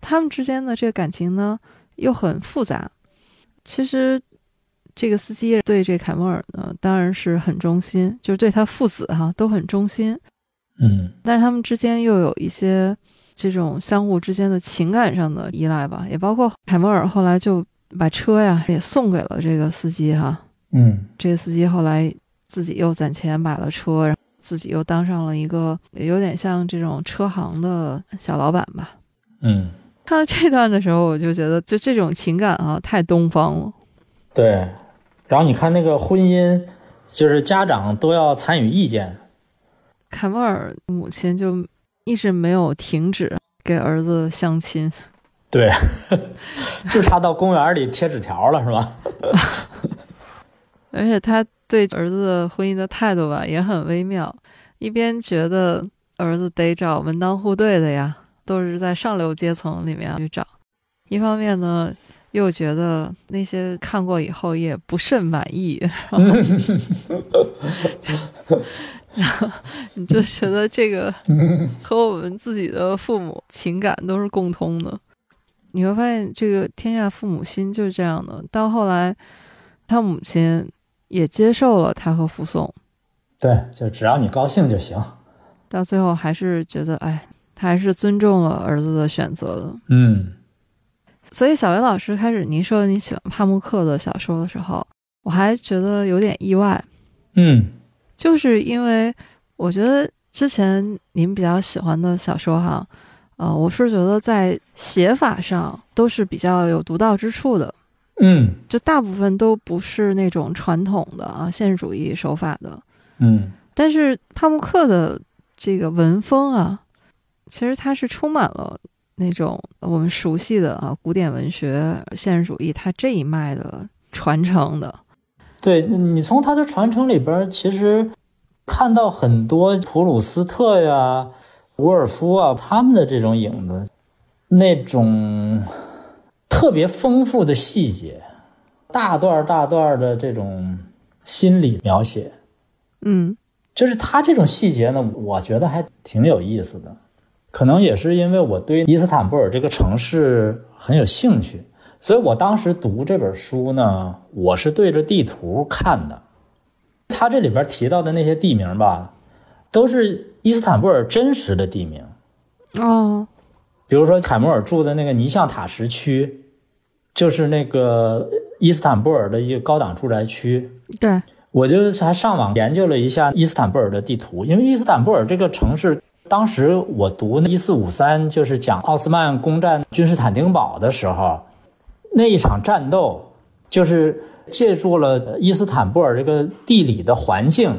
他们之间的这个感情呢又很复杂。其实这个司机对这凯莫尔呢当然是很忠心，就是对他父子哈都很忠心，嗯。但是他们之间又有一些这种相互之间的情感上的依赖吧，也包括凯莫尔后来就把车呀也送给了这个司机哈，嗯这个司机后来自己又攒钱买了车，然后自己又当上了一个有点像这种车行的小老板吧。嗯，看到这段的时候，我就觉得就这种情感啊，太东方了。对。然后你看那个婚姻，就是家长都要参与意见，凯莫尔母亲就一直没有停止给儿子相亲，对，就差到公园里贴纸条了，是吧？而且他对儿子的婚姻的态度吧也很微妙，一边觉得儿子得找门当户对的呀，都是在上流阶层里面去找，一方面呢又觉得那些看过以后也不甚满意，然后你 就觉得这个和我们自己的父母情感都是共通的。你会发现，这个天下父母心就是这样的。到后来，他母亲也接受了他和傅宋，对，就只要你高兴就行。到最后还是觉得，哎，他还是尊重了儿子的选择的。嗯所以，小维老师开始您说你喜欢帕慕克的小说的时候，我还觉得有点意外，嗯就是因为我觉得之前您比较喜欢的小说哈，呃，我是觉得在写法上都是比较有独到之处的，嗯。就大部分都不是那种传统的啊现实主义手法的，嗯。但是帕慕克的这个文风啊，其实它是充满了那种我们熟悉的啊古典文学、现实主义它这一脉的传承的。对你从他的传承里边，其实看到很多普鲁斯特呀、伍尔夫啊他们的这种影子，那种特别丰富的细节，大段大段的这种心理描写，嗯就是他这种细节呢，我觉得还挺有意思的。可能也是因为我对伊斯坦布尔这个城市很有兴趣，所以我当时读这本书呢，我是对着地图看的。他这里边提到的那些地名吧，都是伊斯坦布尔真实的地名，哦比如说凯莫尔住的那个尼象塔什区，就是那个伊斯坦布尔的一个高档住宅区。对我就还上网研究了一下伊斯坦布尔的地图，因为伊斯坦布尔这个城市，当时我读一四五三，就是讲奥斯曼攻占君士坦丁堡的时候，那一场战斗，就是借助了伊斯坦布尔这个地理的环境，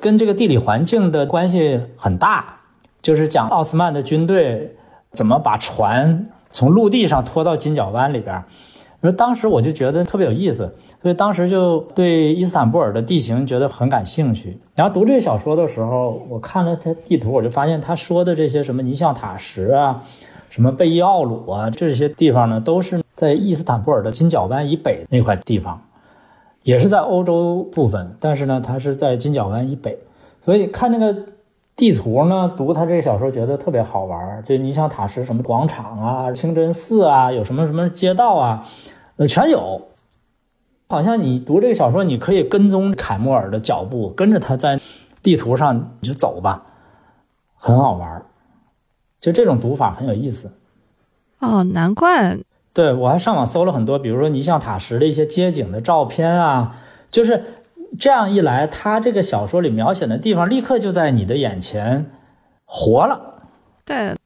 跟这个地理环境的关系很大，就是讲奥斯曼的军队怎么把船从陆地上拖到金角湾里边儿。而当时我就觉得特别有意思，所以当时就对伊斯坦布尔的地形觉得很感兴趣。然后读这个小说的时候，我看了它地图，我就发现他说的这些什么尼象塔什啊、什么贝伊奥鲁啊这些地方呢，都是在伊斯坦布尔的金角湾以北那块地方，也是在欧洲部分，但是呢，它是在金角湾以北。所以看那个地图呢，读他这个小说觉得特别好玩儿。这尼象塔什什么广场啊、清真寺啊，有什么什么街道啊，呃，全有。好像你读这个小说，你可以跟踪凯莫尔的脚步，跟着他在地图上你就走吧，很好玩。就这种读法很有意思。哦，难怪对我还上网搜了很多，比如说尼象塔什的一些街景的照片啊，就是这样一来，他这个小说里描写的地方立刻就在你的眼前活了。对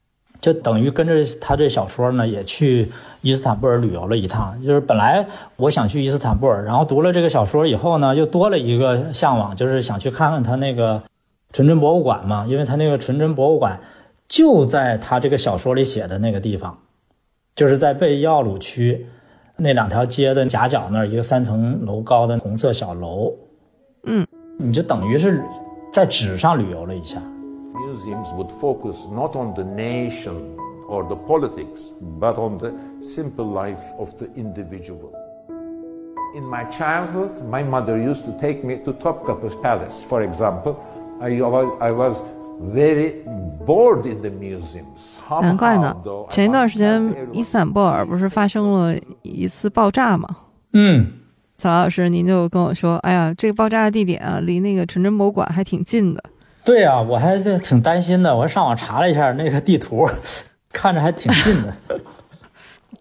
就等于跟着他这小说呢，也去伊斯坦布尔旅游了一趟。就是本来我想去伊斯坦布尔，然后读了这个小说以后呢，又多了一个向往，就是想去看看他那个纯真博物馆嘛，因为他那个纯真博物馆就在他这个小说里写的那个地方，就是在贝奥鲁区那两条街的夹角那儿，一个三层楼高的红色小楼。嗯，你就等于是在纸上旅游了一下。Museums would focus not on the nation or the politics, but on the simple life of the individual. In my childhood, my mother used to take me to Topkapı's Palace, for example. I was, I was very bored in the museums. 难怪呢前一段时间伊斯坦布尔不是发生了一次爆炸吗？嗯，曹老师，您就跟我说，哎呀，这个爆炸的地点啊，离那个纯真博物馆还挺近的。对啊、我还是挺担心的。我上网查了一下那个地图，看着还挺近的。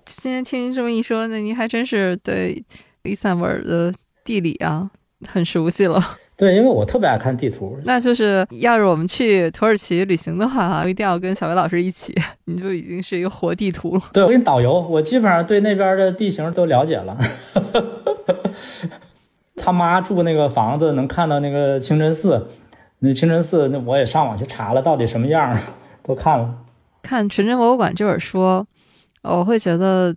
今天听您这么一说，那您还真是对伊斯坦布尔的地理啊很熟悉了。对，因为我特别爱看地图。那就是要是我们去土耳其旅行的话啊，一定要跟小薇老师一起，你就已经是一个活地图了。对我给你导游，我基本上对那边的地形都了解了。他妈住那个房子，能看到那个清真寺，那清真寺那我也上网去查了，到底什么样 都看了。看《纯真博物馆》这本书，我会觉得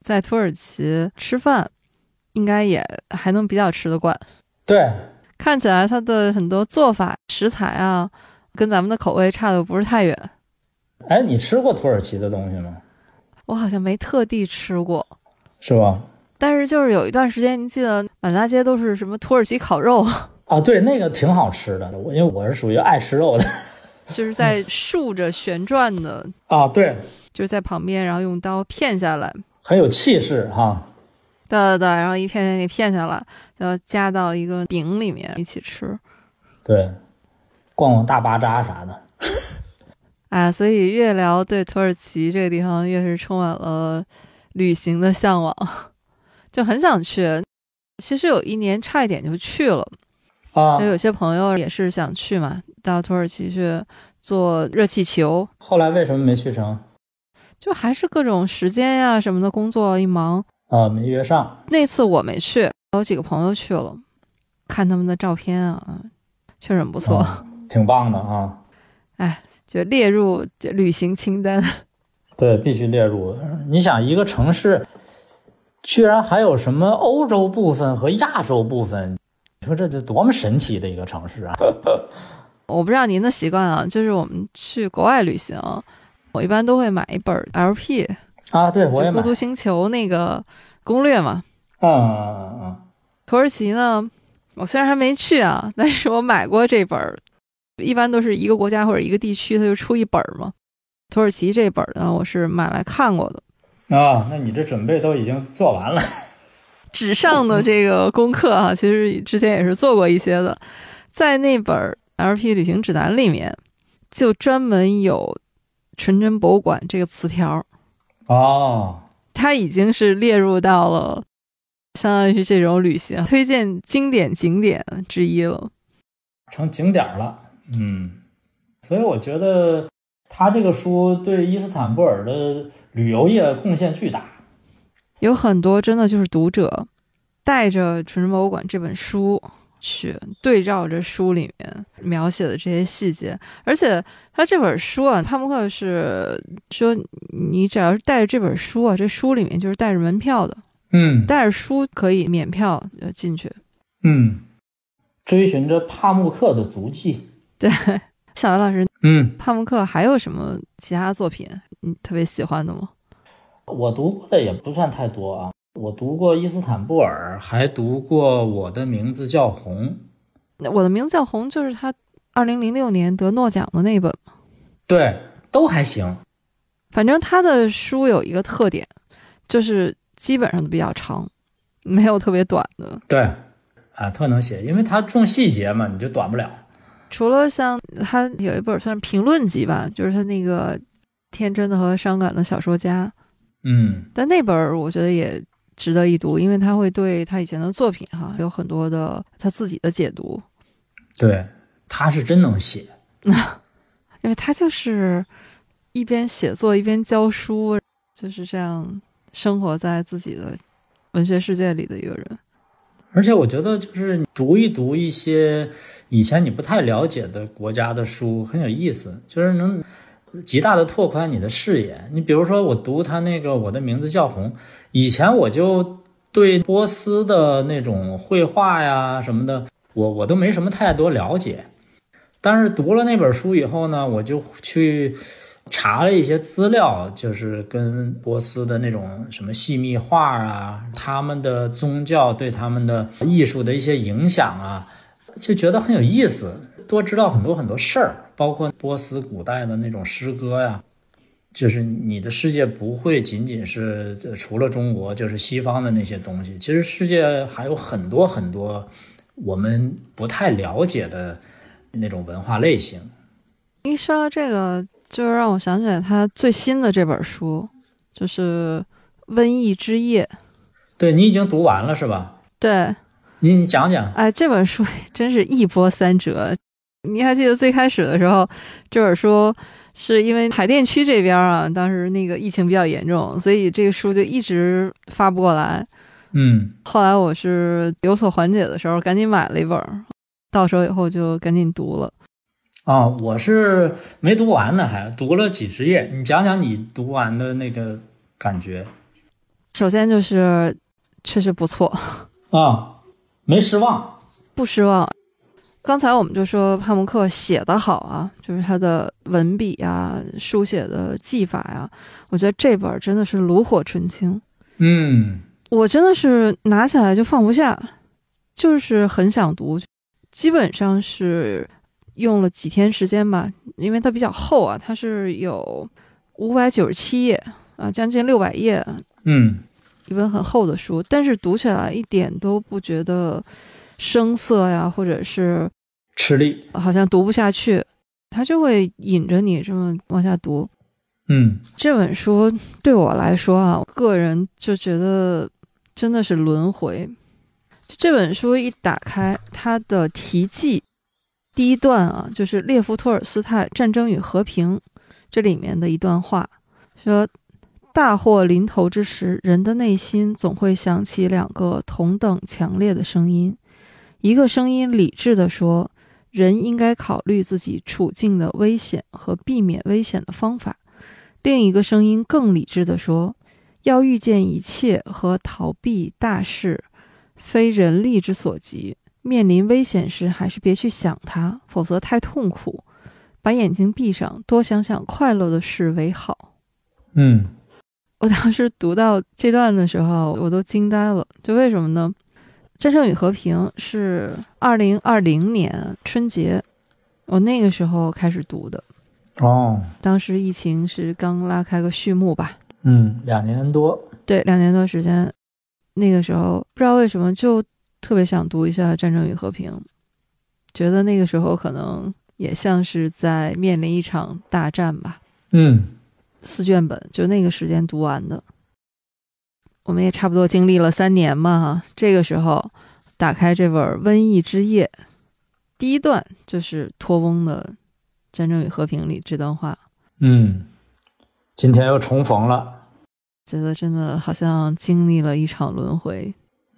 在土耳其吃饭应该也还能比较吃得惯。对，看起来它的很多做法、食材啊，跟咱们的口味差的不是太远。哎，你吃过土耳其的东西吗？我好像没特地吃过，是吧？但是就是有一段时间，您记得满大街都是什么土耳其烤肉，啊，对，那个挺好吃的。我因为我是属于爱吃肉的 就是在竖着旋转的，啊，对，就是在旁边，然后用刀片下来，很有气势哈。对对对，然后一片片给片下来，然后夹到一个饼里面一起吃。对，逛逛大巴扎啥的。哎，所以越聊对土耳其这个地方，越是充满了旅行的向往，就很想去。其实有一年差一点就去了，啊因为，有些朋友也是想去嘛，到土耳其去坐热气球，后来为什么没去成？就还是各种时间呀什么的，工作一忙。啊，没约上。那次我没去，有几个朋友去了，看他们的照片啊，确实很不错，啊挺棒的啊。哎就列入这旅行清单。对，必须列入。你想，一个城市居然还有什么欧洲部分和亚洲部分，你说这这多么神奇的一个城市啊！我不知道您的习惯啊，就是我们去国外旅行，我一般都会买一本 LP，啊，对，我也买。孤独星球那个攻略嘛。嗯嗯嗯嗯，土耳其呢，我虽然还没去啊，但是我买过这本儿，一般都是一个国家或者一个地区，它就出一本儿嘛。土耳其这本儿呢，我是买来看过的。嗯啊，那你这准备都已经做完了。纸上的这个功课啊，其实之前也是做过一些的，在那本 LP 旅行指南里面，就专门有“纯真博物馆”这个词条，哦，它已经是列入到了相当于是这种旅行推荐经典景点之一了。成景点了。嗯，所以我觉得他这个书对伊斯坦布尔的旅游业贡献巨大。有很多真的就是读者带着《纯真博物馆》这本书去对照着书里面描写的这些细节，而且他这本书啊，帕慕克是说你只要是带着这本书啊，这书里面就是带着门票的，嗯带着书可以免票呃进去。嗯，追寻着帕慕克的足迹。对，小袁老师，嗯，帕慕克还有什么其他作品你特别喜欢的吗？我读过的也不算太多啊。我读过伊斯坦布尔，还读过《我的名字叫红》。我的名字叫红，就是他二零零六年得诺奖的那本。对，都还行。反正他的书有一个特点，就是基本上都比较长，没有特别短的。对，啊，特能写，因为他重细节嘛，你就短不了。除了像他有一本算是评论集吧，就是他那个天真的和伤感的小说家，嗯，但那本我觉得也值得一读，因为他会对他以前的作品哈有很多的他自己的解读，对，他是真能写。因为他就是一边写作一边教书，就是这样生活在自己的文学世界里的一个人。而且我觉得，就是读一读一些以前你不太了解的国家的书，很有意思，就是能极大的拓宽你的视野。你比如说，我读他那个《我的名字叫红》，以前我就对波斯的那种绘画呀什么的，我我都没什么太多了解。但是读了那本书以后呢，我就去查了一些资料，就是跟波斯的那种什么细密画啊，他们的宗教对他们的艺术的一些影响啊，就觉得很有意思，多知道很多很多事儿，包括波斯古代的那种诗歌呀。就是你的世界不会仅仅是呃除了中国就是西方的那些东西，其实世界还有很多很多我们不太了解的那种文化类型。一说到这个，就让我想起来他最新的这本书，就是《瘟疫之夜》。对你已经读完了是吧？对，你你讲讲。哎，这本书真是一波三折。你还记得最开始的时候，这本书是因为海淀区这边啊，当时那个疫情比较严重，所以这个书就一直发不过来。嗯后来我是有所缓解的时候，赶紧买了一本儿，到手以后就赶紧读了。啊，我是没读完呢，还读了几十页。你讲讲你读完的那个感觉首先就是确实不错，啊？没失望。不失望。刚才我们就说帕慕克写得好啊，就是他的文笔啊、书写的技法呀、我觉得这本真的是炉火纯青。嗯我真的是拿起来就放不下，就是很想读，基本上是用了几天时间吧，因为它比较厚啊，它是有五百九十七页啊，将近六百页，嗯一本很厚的书，但是读起来一点都不觉得生涩呀，或者是吃力。好像读不下去，他就会引着你这么往下读。嗯这本书对我来说啊，个人就觉得真的是轮回。就这本书一打开，它的题记第一段啊，就是列夫·托尔斯泰《战争与和平》这里面的一段话，说：“大祸临头之时，人的内心总会响起两个同等强烈的声音，一个声音理智地说，人应该考虑自己处境的危险和避免危险的方法。”另一个声音更理智地说：“要预见一切和逃避大事，非人力之所及。面临危险时，还是别去想它，否则太痛苦。把眼睛闭上，多想想快乐的事为好。嗯”我当时读到这段的时候，我都惊呆了。就为什么呢？《战胜与和平》是二零二零年春节，我那个时候开始读的。哦当时疫情是刚拉开个序幕吧，嗯，两年多。对，两年多时间，那个时候不知道为什么就特别想读一下《战争与和平》，觉得那个时候可能也像是在面临一场大战吧。嗯四卷本就那个时间读完的，我们也差不多经历了三年嘛哈。这个时候打开这本《瘟疫之夜》，第一段就是托翁的《战争与和平》里这段话，嗯，今天又重逢了。觉得真的好像经历了一场轮回。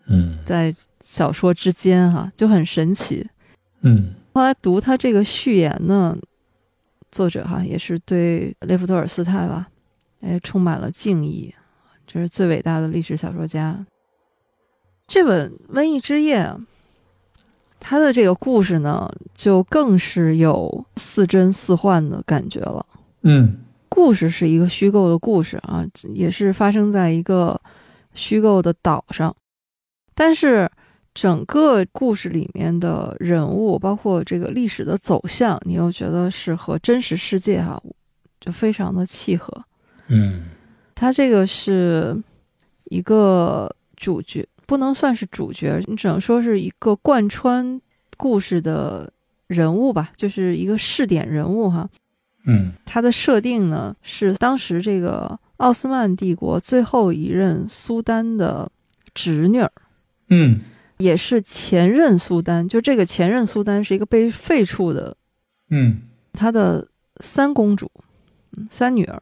嗯在小说之间哈、就很神奇。嗯后来读他这个序言呢，作者哈、也是对列夫·托尔斯泰吧，哎，充满了敬意，这是最伟大的历史小说家。这本《瘟疫之夜》啊，他的这个故事呢，就更是有似真似幻的感觉了。嗯故事是一个虚构的故事啊，也是发生在一个虚构的岛上，但是整个故事里面的人物，包括这个历史的走向，你又觉得是和真实世界哈、就非常的契合。嗯它这个是一个主角，不能算是主角，你只能说是一个贯穿故事的人物吧，就是一个试点人物哈。嗯它的设定呢是当时这个奥斯曼帝国最后一任苏丹的侄女儿，嗯也是前任苏丹。就这个前任苏丹是一个被废黜的，嗯他的三公主，嗯三女儿，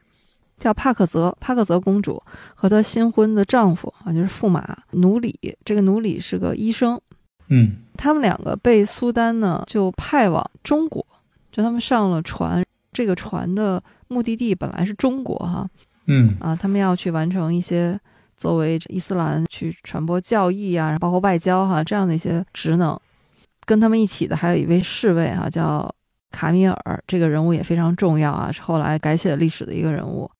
叫帕克泽，帕克泽公主和她新婚的丈夫啊，就是驸马努里。这个努里是个医生，嗯他们两个被苏丹呢就派往中国，就他们上了船，这个船的目的地本来是中国哈嗯啊，他们要去完成一些作为伊斯兰去传播教义啊，包括外交哈这样的一些职能。跟他们一起的还有一位侍卫哈，叫卡米尔，这个人物也非常重要啊，是后来改写历史的一个人物。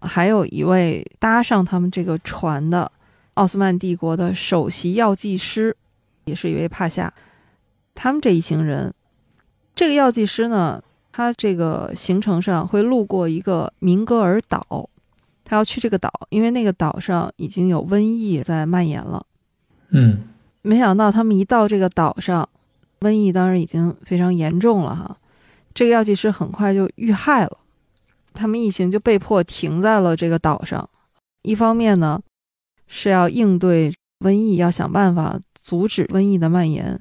还有一位搭上他们这个船的奥斯曼帝国的首席药剂师，也是一位帕夏。他们这一行人，这个药剂师呢，他这个行程上会路过一个明戈尔岛，他要去这个岛，因为那个岛上已经有瘟疫在蔓延了。嗯没想到他们一到这个岛上，瘟疫当然已经非常严重了哈。这个药剂师很快就遇害了，他们一行就被迫停在了这个岛上。一方面呢，是要应对瘟疫，要想办法阻止瘟疫的蔓延；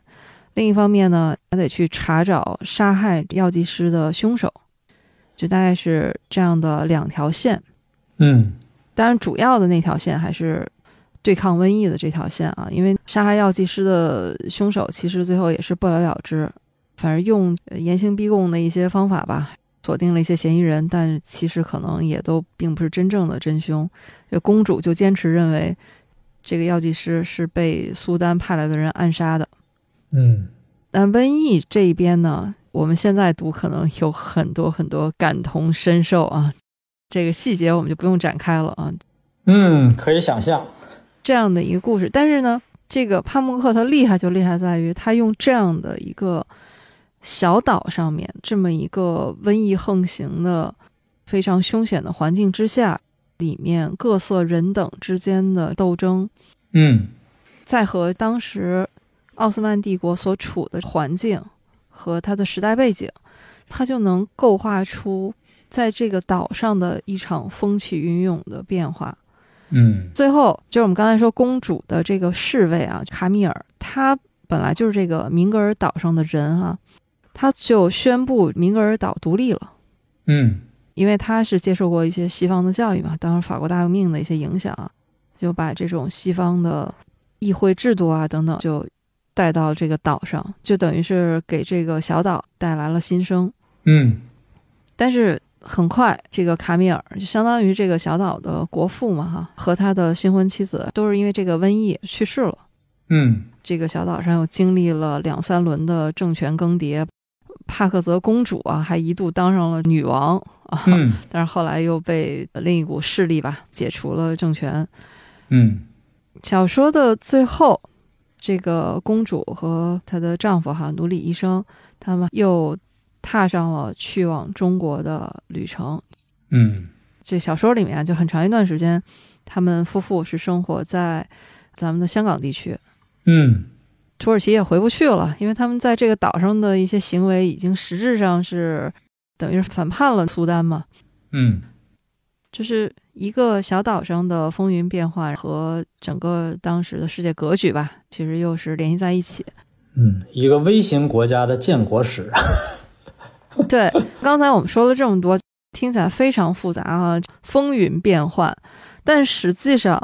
另一方面呢，还得去查找杀害药剂师的凶手。就大概是这样的两条线。嗯当然，主要的那条线还是对抗瘟疫的这条线啊，因为杀害药剂师的凶手其实最后也是不了了之，反正用呃严刑逼供的一些方法吧，锁定了一些嫌疑人，但其实可能也都并不是真正的真凶。这公主就坚持认为这个药剂师是被苏丹派来的人暗杀的。嗯但瘟疫这一边呢，我们现在读可能有很多很多感同身受啊，这个细节我们就不用展开了啊。嗯，可以想象。这样的一个故事。但是呢，这个帕慕克他厉害就厉害在于，他用这样的一个小岛上面这么一个瘟疫横行的非常凶险的环境之下，里面各色人等之间的斗争，嗯再和当时奥斯曼帝国所处的环境和它的时代背景，它就能构画出在这个岛上的一场风起云涌的变化。嗯最后就是我们刚才说公主的这个侍卫啊，卡米尔，他本来就是这个明格尔岛上的人啊，他就宣布明格尔岛独立了，嗯因为他是接受过一些西方的教育嘛，当时法国大革命的一些影响啊，就把这种西方的议会制度啊等等就带到这个岛上，就等于是给这个小岛带来了新生。嗯但是很快，这个卡米尔就相当于这个小岛的国父嘛，哈，和他的新婚妻子都是因为这个瘟疫去世了。嗯这个小岛上又经历了两三轮的政权更迭，帕克泽公主啊还一度当上了女王啊，嗯但是后来又被另一股势力吧解除了政权。嗯小说的最后，这个公主和她的丈夫哈奴隶医生，他们又踏上了去往中国的旅程。嗯这小说里面就很长一段时间，他们夫妇是生活在咱们的香港地区。嗯土耳其也回不去了，因为他们在这个岛上的一些行为已经实质上是等于是反叛了苏丹嘛。嗯就是一个小岛上的风云变幻和整个当时的世界格局吧，其实又是联系在一起。嗯，一个微型国家的建国史。对，刚才我们说了这么多，听起来非常复杂啊，风云变幻，但实际上，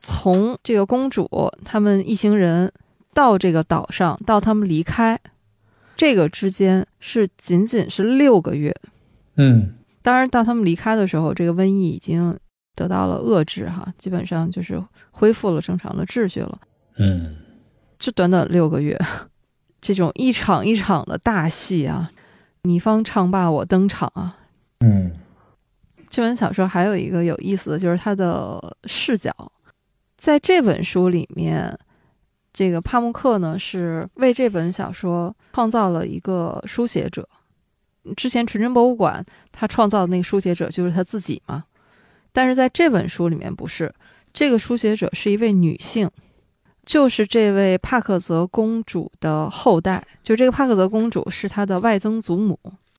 从这个公主他们一行人到这个岛上，到他们离开，这个之间是仅仅是六个月。嗯当然，到他们离开的时候，这个瘟疫已经得到了遏制，哈，基本上就是恢复了正常的秩序了。嗯就短短六个月，这种一场一场的大戏啊，你方唱罢我登场啊。嗯这本小说还有一个有意思的就是它的视角，在这本书里面，这个帕慕克呢是为这本小说创造了一个书写者。之前纯真博物馆他创造的那个书写者就是他自己嘛，但是在这本书里面不是，这个书写者是一位女性，就是这位帕克泽公主的后代，就这个帕克泽公主是她的外曾祖母。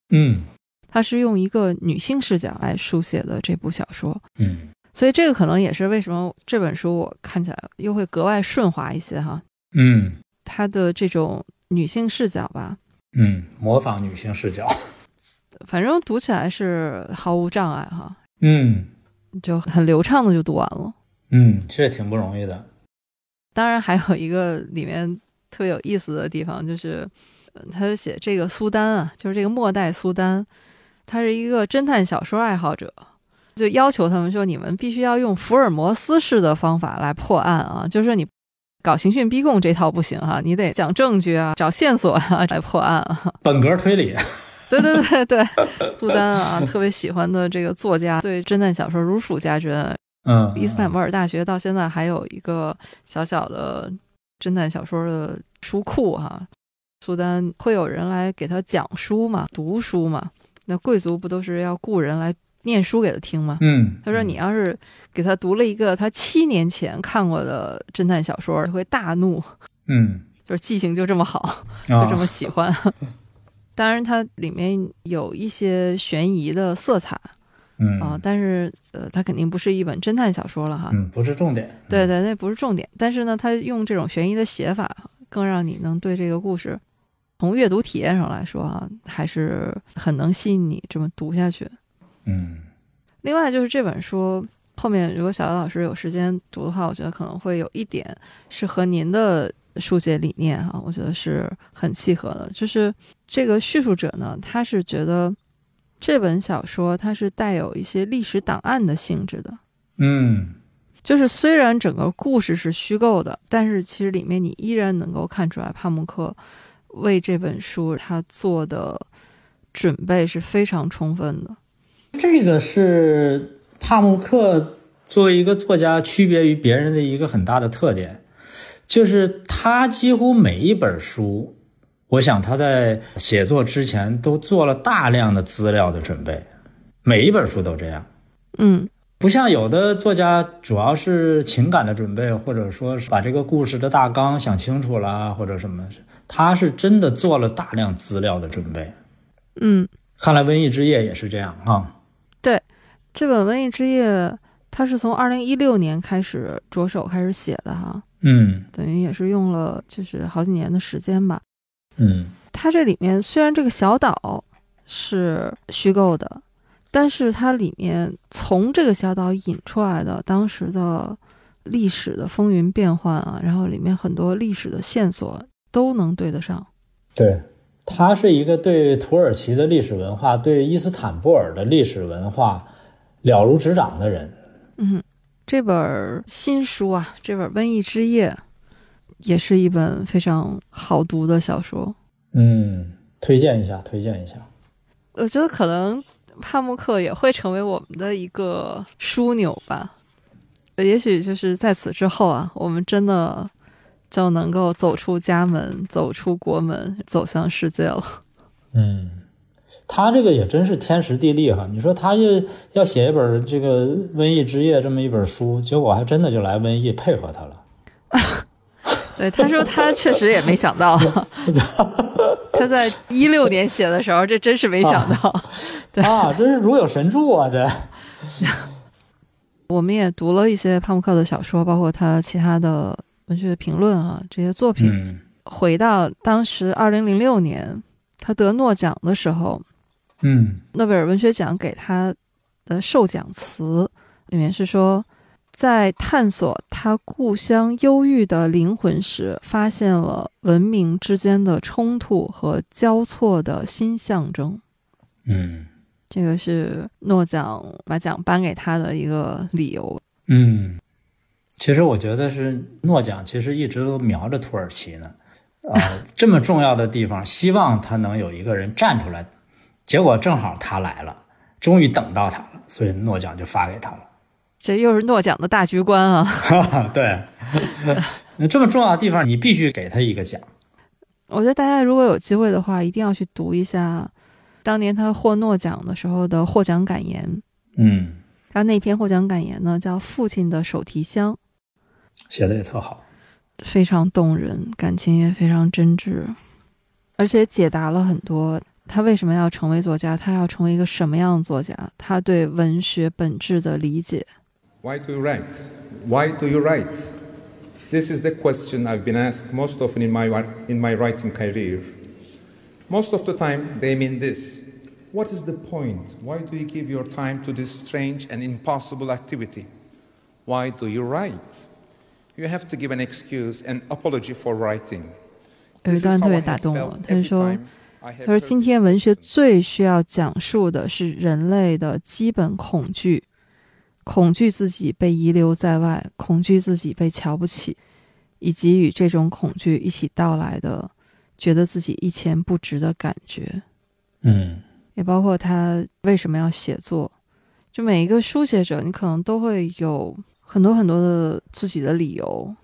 嗯她是用一个女性视角来书写的这部小说，嗯所以这个可能也是为什么这本书我看起来又会格外顺滑一些哈。嗯它的这种女性视角吧，嗯，模仿女性视角。反正读起来是毫无障碍哈，嗯就很流畅的就读完了。嗯，这挺不容易的。当然还有一个里面特别有意思的地方，就是呃他就写这个苏丹啊，就是这个末代苏丹，他是一个侦探小说爱好者，就要求他们说，你们必须要用福尔摩斯式的方法来破案啊，就是你搞刑讯逼供这套不行哈、你得讲证据啊，找线索啊来破案啊。本格推理，对对对对，杜 丹啊，特别喜欢的这个作家，对侦探小说如数家珍。嗯，伊斯坦布尔大学到现在还有一个小小的侦探小说的书库哈、苏丹会有人来给他讲书嘛，读书嘛。那贵族不都是要雇人来念书给他听嘛？嗯，他说：“你要是给他读了一个他七年前看过的侦探小说，他会大怒，嗯，就是记性就这么好。”就啊这么喜欢。当然，它里面有一些悬疑的色彩嗯啊，但是呃，它肯定不是一本侦探小说了哈。嗯，不是重点，对对，那不是重点。但是呢，他用这种悬疑的写法，更让你能对这个故事从阅读体验上来说啊，还是很能吸引你这么读下去。嗯另外就是这本书后面，如果小姚老师有时间读的话，我觉得可能会有一点是和您的书写理念哈、我觉得是很契合的。就是这个叙述者呢，他是觉得这本小说它是带有一些历史档案的性质的。嗯就是虽然整个故事是虚构的，但是其实里面你依然能够看出来帕慕克为这本书他做的准备是非常充分的。这个是帕慕克作为一个作家区别于别人的一个很大的特点，就是他几乎每一本书，我想他在写作之前都做了大量的资料的准备，每一本书都这样。嗯不像有的作家主要是情感的准备，或者说是把这个故事的大纲想清楚了，或者什么，他是真的做了大量资料的准备。嗯，看来《瘟疫之夜》也是这样啊。这本《瘟疫之夜》它是从二零一六年开始着手开始写的哈，嗯等于也是用了就是好几年的时间吧。嗯它这里面虽然这个小岛是虚构的，但是它里面从这个小岛引出来的当时的历史的风云变幻啊，然后里面很多历史的线索都能对得上。对，它是一个对土耳其的历史文化、对伊斯坦布尔的历史文化了如指掌的人。嗯，这本新书啊，这本《瘟疫之夜》也是一本非常好读的小说。嗯，推荐一下，推荐一下。我觉得可能帕慕克也会成为我们的一个枢纽吧。也许就是在此之后啊，我们真的就能够走出家门，走出国门，走向世界了。嗯，他这个也真是天时地利哈。你说他就要写一本这个《瘟疫之夜》这么一本书，结果还真的就来瘟疫配合他了。对，他说他确实也没想到，他在一六年写的时候，这真是没想到。对啊，真是如有神助啊！这，我们也读了一些帕慕克的小说，包括他其他的文学评论啊，这些作品。嗯回到当时二零零六年他得诺奖的时候，嗯诺贝尔文学奖给他的授奖词里面是说，在探索他故乡忧郁的灵魂时，发现了文明之间的冲突和交错的新象征。嗯这个是诺奖把奖颁给他的一个理由。嗯，其实我觉得是诺奖，其实一直都瞄着土耳其呢。啊、这么重要的地方，希望他能有一个人站出来，结果正好他来了，终于等到他了，所以诺奖就发给他了。这又是诺奖的大局观啊！对，那这么重要的地方，你必须给他一个奖。我觉得大家如果有机会的话，一定要去读一下当年他获诺奖的时候的获奖感言。嗯，他那篇获奖感言呢，叫《父亲的手提箱》，写的也特好。非常动人，感情也非常真挚，而且解答了很多他为什么要成为作家，他要成为一个什么样的作家，他对文学本质的理解。 Why do you write? Why do you write? This is the question I've been asked most often in my, in my writing career. Most of the time, they mean this What is the point? Why do you give your time to this strange and impossible activity? Why do you write? You have to give an excuse, an apology for writing. 有一 This is 段特 how 别 I 打 have 动我 felt，他是 every 说 他说，今天文学最需要讲述的是人类的基本恐惧，恐惧自己被遗留在外，恐惧自己被瞧不起，以及与这种恐惧一起到来的，觉得自己一钱不值的感觉。嗯也包括他为什么要写作。就每一个书写者，你可能都会有很多很多的自己的理由。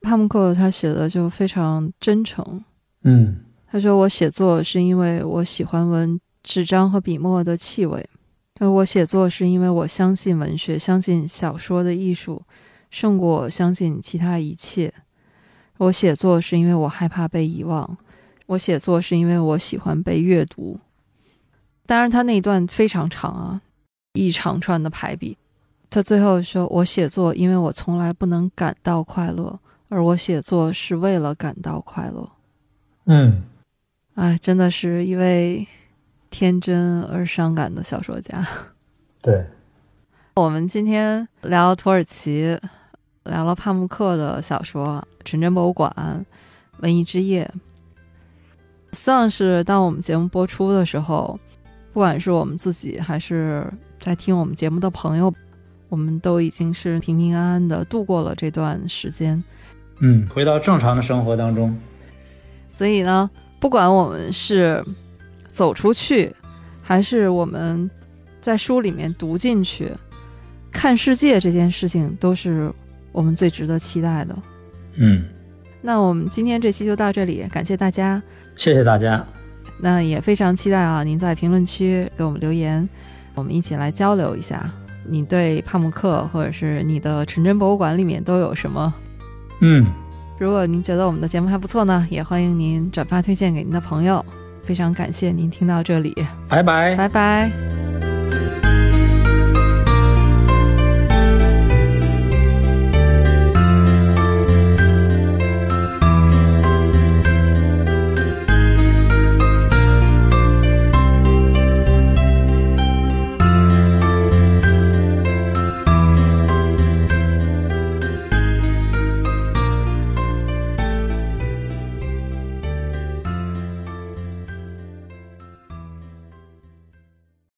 帕慕克他写的就非常真诚，嗯他说：“我写作是因为我喜欢闻纸张和笔墨的气味。而我写作是因为我相信文学，相信小说的艺术，胜过相信其他一切。我写作是因为我害怕被遗忘。我写作是因为我喜欢被阅读。当然，他那一段非常长啊，一长串的排比。他最后说：“我写作，因为我从来不能感到快乐，而我写作是为了感到快乐。”嗯哎，真的是一位天真而伤感的小说家。对，我们今天聊土耳其，聊了帕慕克的小说《纯真博物馆》《文艺之夜》。算是当我们节目播出的时候，不管是我们自己还是在听我们节目的朋友，我们都已经是平平安安的度过了这段时间。嗯，回到正常的生活当中。所以呢，不管我们是走出去，还是我们在书里面读进去，看世界这件事情，都是我们最值得期待的。嗯，那我们今天这期就到这里，感谢大家。谢谢大家。那也非常期待啊，您在评论区给我们留言，我们一起来交流一下，你对帕慕克或者是你的纯真博物馆里面都有什么？嗯，如果您觉得我们的节目还不错呢，也欢迎您转发推荐给您的朋友。非常感谢您听到这里，拜拜。拜拜。